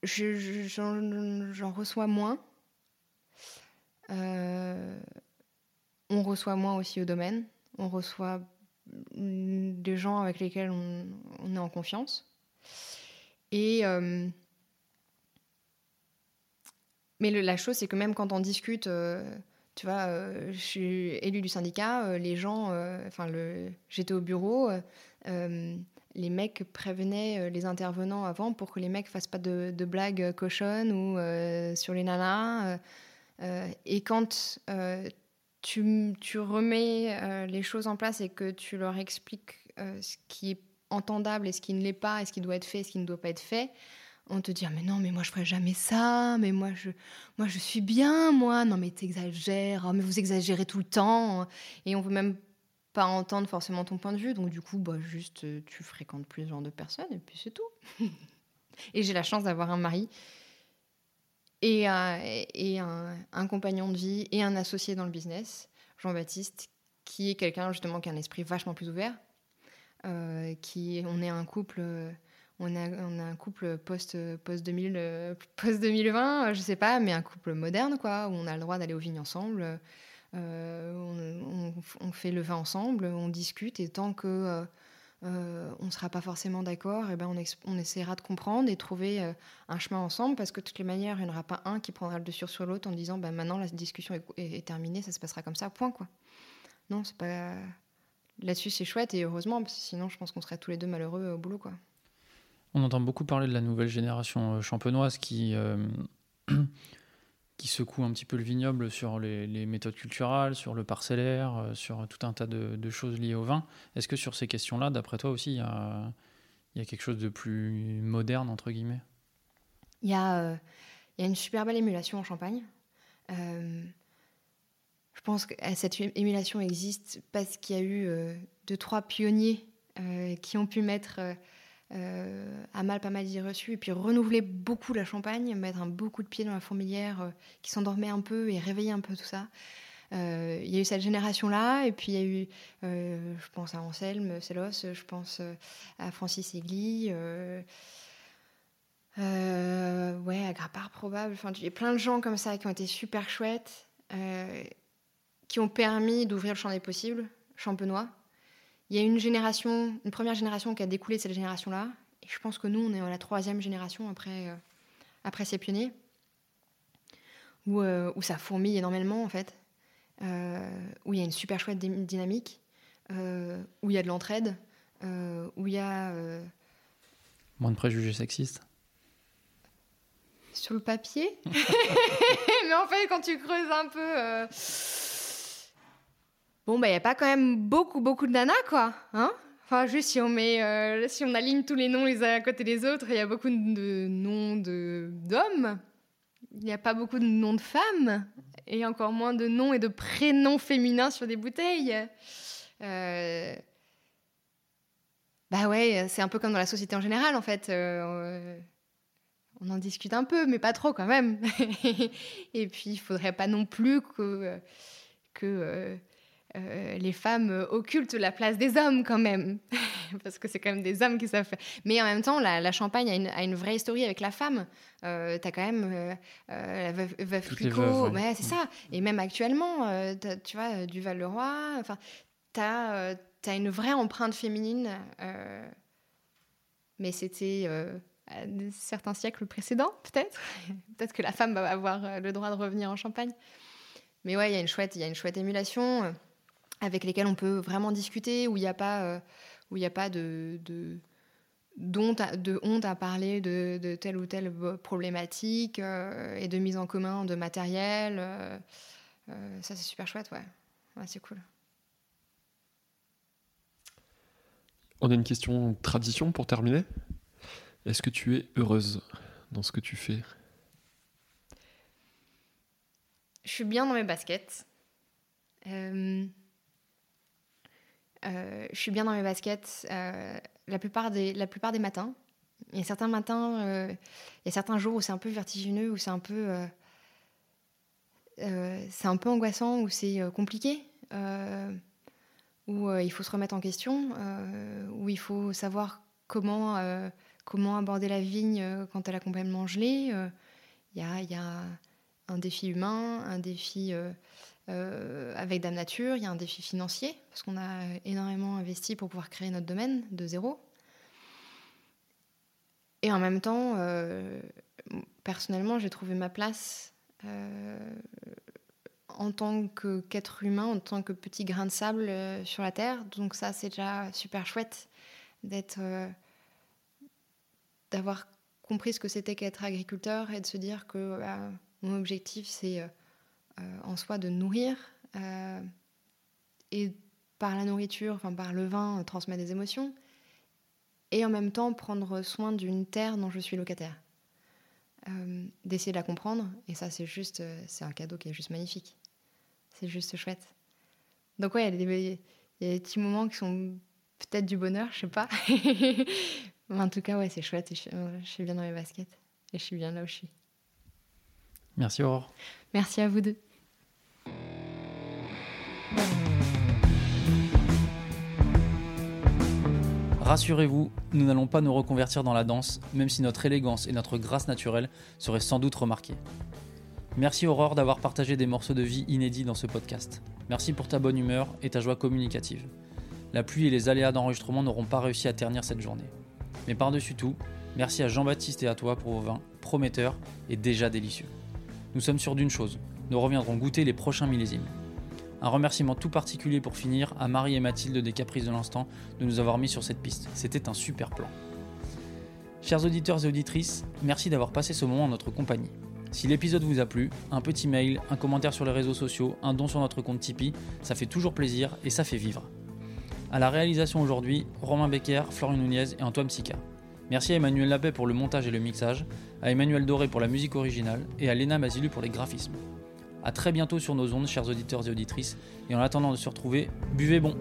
j'en reçois moins. Euh, on reçoit moins aussi au domaine. On reçoit des gens avec lesquels on, on est en confiance. Et mais la chose, c'est que même quand on discute tu vois, euh, je suis élue du syndicat, euh, les gens, euh, enfin, j'étais au bureau, les mecs prévenaient les intervenants avant pour que les mecs fassent pas de, blagues cochonnes ou sur les nanas. et quand tu, remets les choses en place et que tu leur expliques ce qui est entendable et ce qui ne l'est pas, et ce qui doit être fait et ce qui ne doit pas être fait, on te dit ah, mais non mais moi je ferais jamais ça mais moi je moi je suis bien moi. Non mais t'exagères oh, mais vous exagérez tout le temps et on veut même pas entendre forcément ton point de vue. Donc du coup bah juste euh, tu fréquentes plus ce genre de personnes et puis c'est tout. Et j'ai la chance d'avoir un mari et, un, compagnon de vie et un associé dans le business Jean-Baptiste qui est quelqu'un justement qui a un esprit vachement plus ouvert euh, qui on est un couple on a, un couple post, post, 2000, post 2020, je sais pas, mais un couple moderne, quoi, où on a le droit d'aller aux vignes ensemble. Euh, on, fait le vin ensemble, on discute, et tant que euh, euh, on ne sera pas forcément d'accord, eh ben on, essaiera de comprendre et trouver un chemin ensemble, parce que de toutes les manières, il n'y en aura pas un qui prendra le dessus sur l'autre en disant ben, maintenant la discussion est, terminée, ça se passera comme ça, point. quoi. Non, c'est pas. Là-dessus, c'est chouette, et heureusement, parce que sinon, je pense qu'on serait tous les deux malheureux au boulot. quoi. On entend beaucoup parler de la nouvelle génération euh, champenoise qui, euh, qui secoue un petit peu le vignoble sur les, méthodes culturelles, sur le parcellaire, euh, sur tout un tas de, choses liées au vin. Est-ce que sur ces questions-là, d'après toi aussi, il y a, quelque chose de plus moderne, entre guillemets? Il y, a, une super belle émulation en Champagne. je pense que cette émulation existe parce qu'il y a eu deux, trois pionniers qui ont pu mettre euh, à mal pas mal d'idées reçues, et puis renouveler beaucoup la Champagne, mettre un beaucoup de pieds dans la fourmilière euh, qui s'endormait un peu et réveiller un peu tout ça. Euh, il y a eu cette génération-là, et puis il y a eu, je pense à Anselme Célos, je pense à Francis Egli, ouais, à Grappard probable. Enfin, il y a plein de gens comme ça qui ont été super chouettes, qui ont permis d'ouvrir le champ des possibles, champenois. Il y a une génération, une première génération qui a découlé de cette génération-là. Et je pense que nous, on est la troisième génération après, euh, après ces pionniers, où, euh, où, ça fourmille énormément, en fait, euh, où il y a une super chouette dynamique, où il y a de l'entraide, où il y a... Moins de préjugés sexistes. Sur le papier. Mais en fait, quand tu creuses un peu bon, bah, il n'y a pas quand même beaucoup, beaucoup de nanas, quoi. Hein? Enfin, juste si on, met, euh, si on aligne tous les noms les uns à côté des autres, il y a beaucoup de noms d'hommes. Il n'y a pas beaucoup de noms de femmes. Et encore moins de noms et de prénoms féminins sur des bouteilles. Euh, bah ouais, c'est un peu comme dans la société en général, en fait. Euh, on en discute un peu, mais pas trop quand même. et puis, il faudrait pas non plus que, que euh, les femmes occultent la place des hommes quand même, parce que c'est quand même des hommes qui savent faire. Mais en même temps, la, Champagne a une, a une, vraie historie avec la femme. Euh, tu as quand même euh, la veuve, Clicquot, c'est ça. Et même actuellement, tu vois, du Val-le-Roi, enfin, tu as, une vraie empreinte féminine, mais c'était à certains siècles précédents, peut-être. peut-être que la femme va avoir le droit de revenir en Champagne. Mais ouais, il y a une chouette, il y a une chouette émulation avec lesquels on peut vraiment discuter, où il n'y a pas, euh, a pas de, de, honte à parler de, telle ou telle problématique euh, et de mise en commun de matériel. Euh, ça, c'est super chouette, ouais c'est cool. On a une question tradition pour terminer. Est-ce que tu es heureuse dans ce que tu fais? Je suis bien dans mes baskets. Euh, euh, je suis bien dans mes baskets euh, la, plupart des, matins. Il y a certains matins, il y a certains jours où c'est un peu vertigineux, où c'est un peu, c'est un peu angoissant, où c'est compliqué, où il faut se remettre en question, où il faut savoir comment, comment aborder la vigne quand elle a complètement gelé. Il y, a, un défi humain, un défi euh, avec Dame Nature, il y a un défi financier, parce qu'on a énormément investi pour pouvoir créer notre domaine de zéro. Et en même temps, euh, personnellement, j'ai trouvé ma place euh, en tant qu'être humain, en tant que petit grain de sable sur la Terre. Donc ça, c'est déjà super chouette d'être, d'avoir compris ce que c'était qu'être agriculteur et de se dire que bah, mon objectif, c'est en soi de nourrir euh, et par la nourriture, enfin par le vin, euh, transmettre des émotions et en même temps prendre soin d'une terre dont je suis locataire. d'essayer de la comprendre et ça c'est juste c'est un cadeau qui est juste magnifique. C'est juste chouette. Donc ouais il y, a des, il y a des petits moments qui sont peut-être du bonheur je sais pas. Mais en tout cas ouais c'est chouette et je, je, suis bien dans mes baskets et je suis bien là où je suis. Merci Aurore. Merci à vous deux Rassurez-vous, nous n'allons pas nous reconvertir dans la danse, même si notre élégance et notre grâce naturelle seraient sans doute remarquées. Merci Aurore d'avoir partagé des morceaux de vie inédits dans ce podcast. Merci pour ta bonne humeur et ta joie communicative. La pluie et les aléas d'enregistrement n'auront pas réussi à ternir cette journée. Mais par-dessus tout, merci à Jean-Baptiste et à toi pour vos vins prometteurs et déjà délicieux. Nous sommes sûrs d'une chose, nous reviendrons goûter les prochains millésimes. Un remerciement tout particulier pour finir à Marie et Mathilde des Caprices de l'Instant de nous avoir mis sur cette piste. C'était un super plan. Chers auditeurs et auditrices, merci d'avoir passé ce moment en notre compagnie. Si l'épisode vous a plu, un petit mail, un commentaire sur les réseaux sociaux, un don sur notre compte Tipeee, ça fait toujours plaisir et ça fait vivre. À la réalisation aujourd'hui, Romain Becker, Florian Nunez et Antoine Psica. Merci à Emmanuel Lapet pour le montage et le mixage, à Emmanuel Doré pour la musique originale et à Léna Mazilu pour les graphismes. A très bientôt sur nos ondes, chers auditeurs et auditrices. Et en attendant de se retrouver, buvez bon.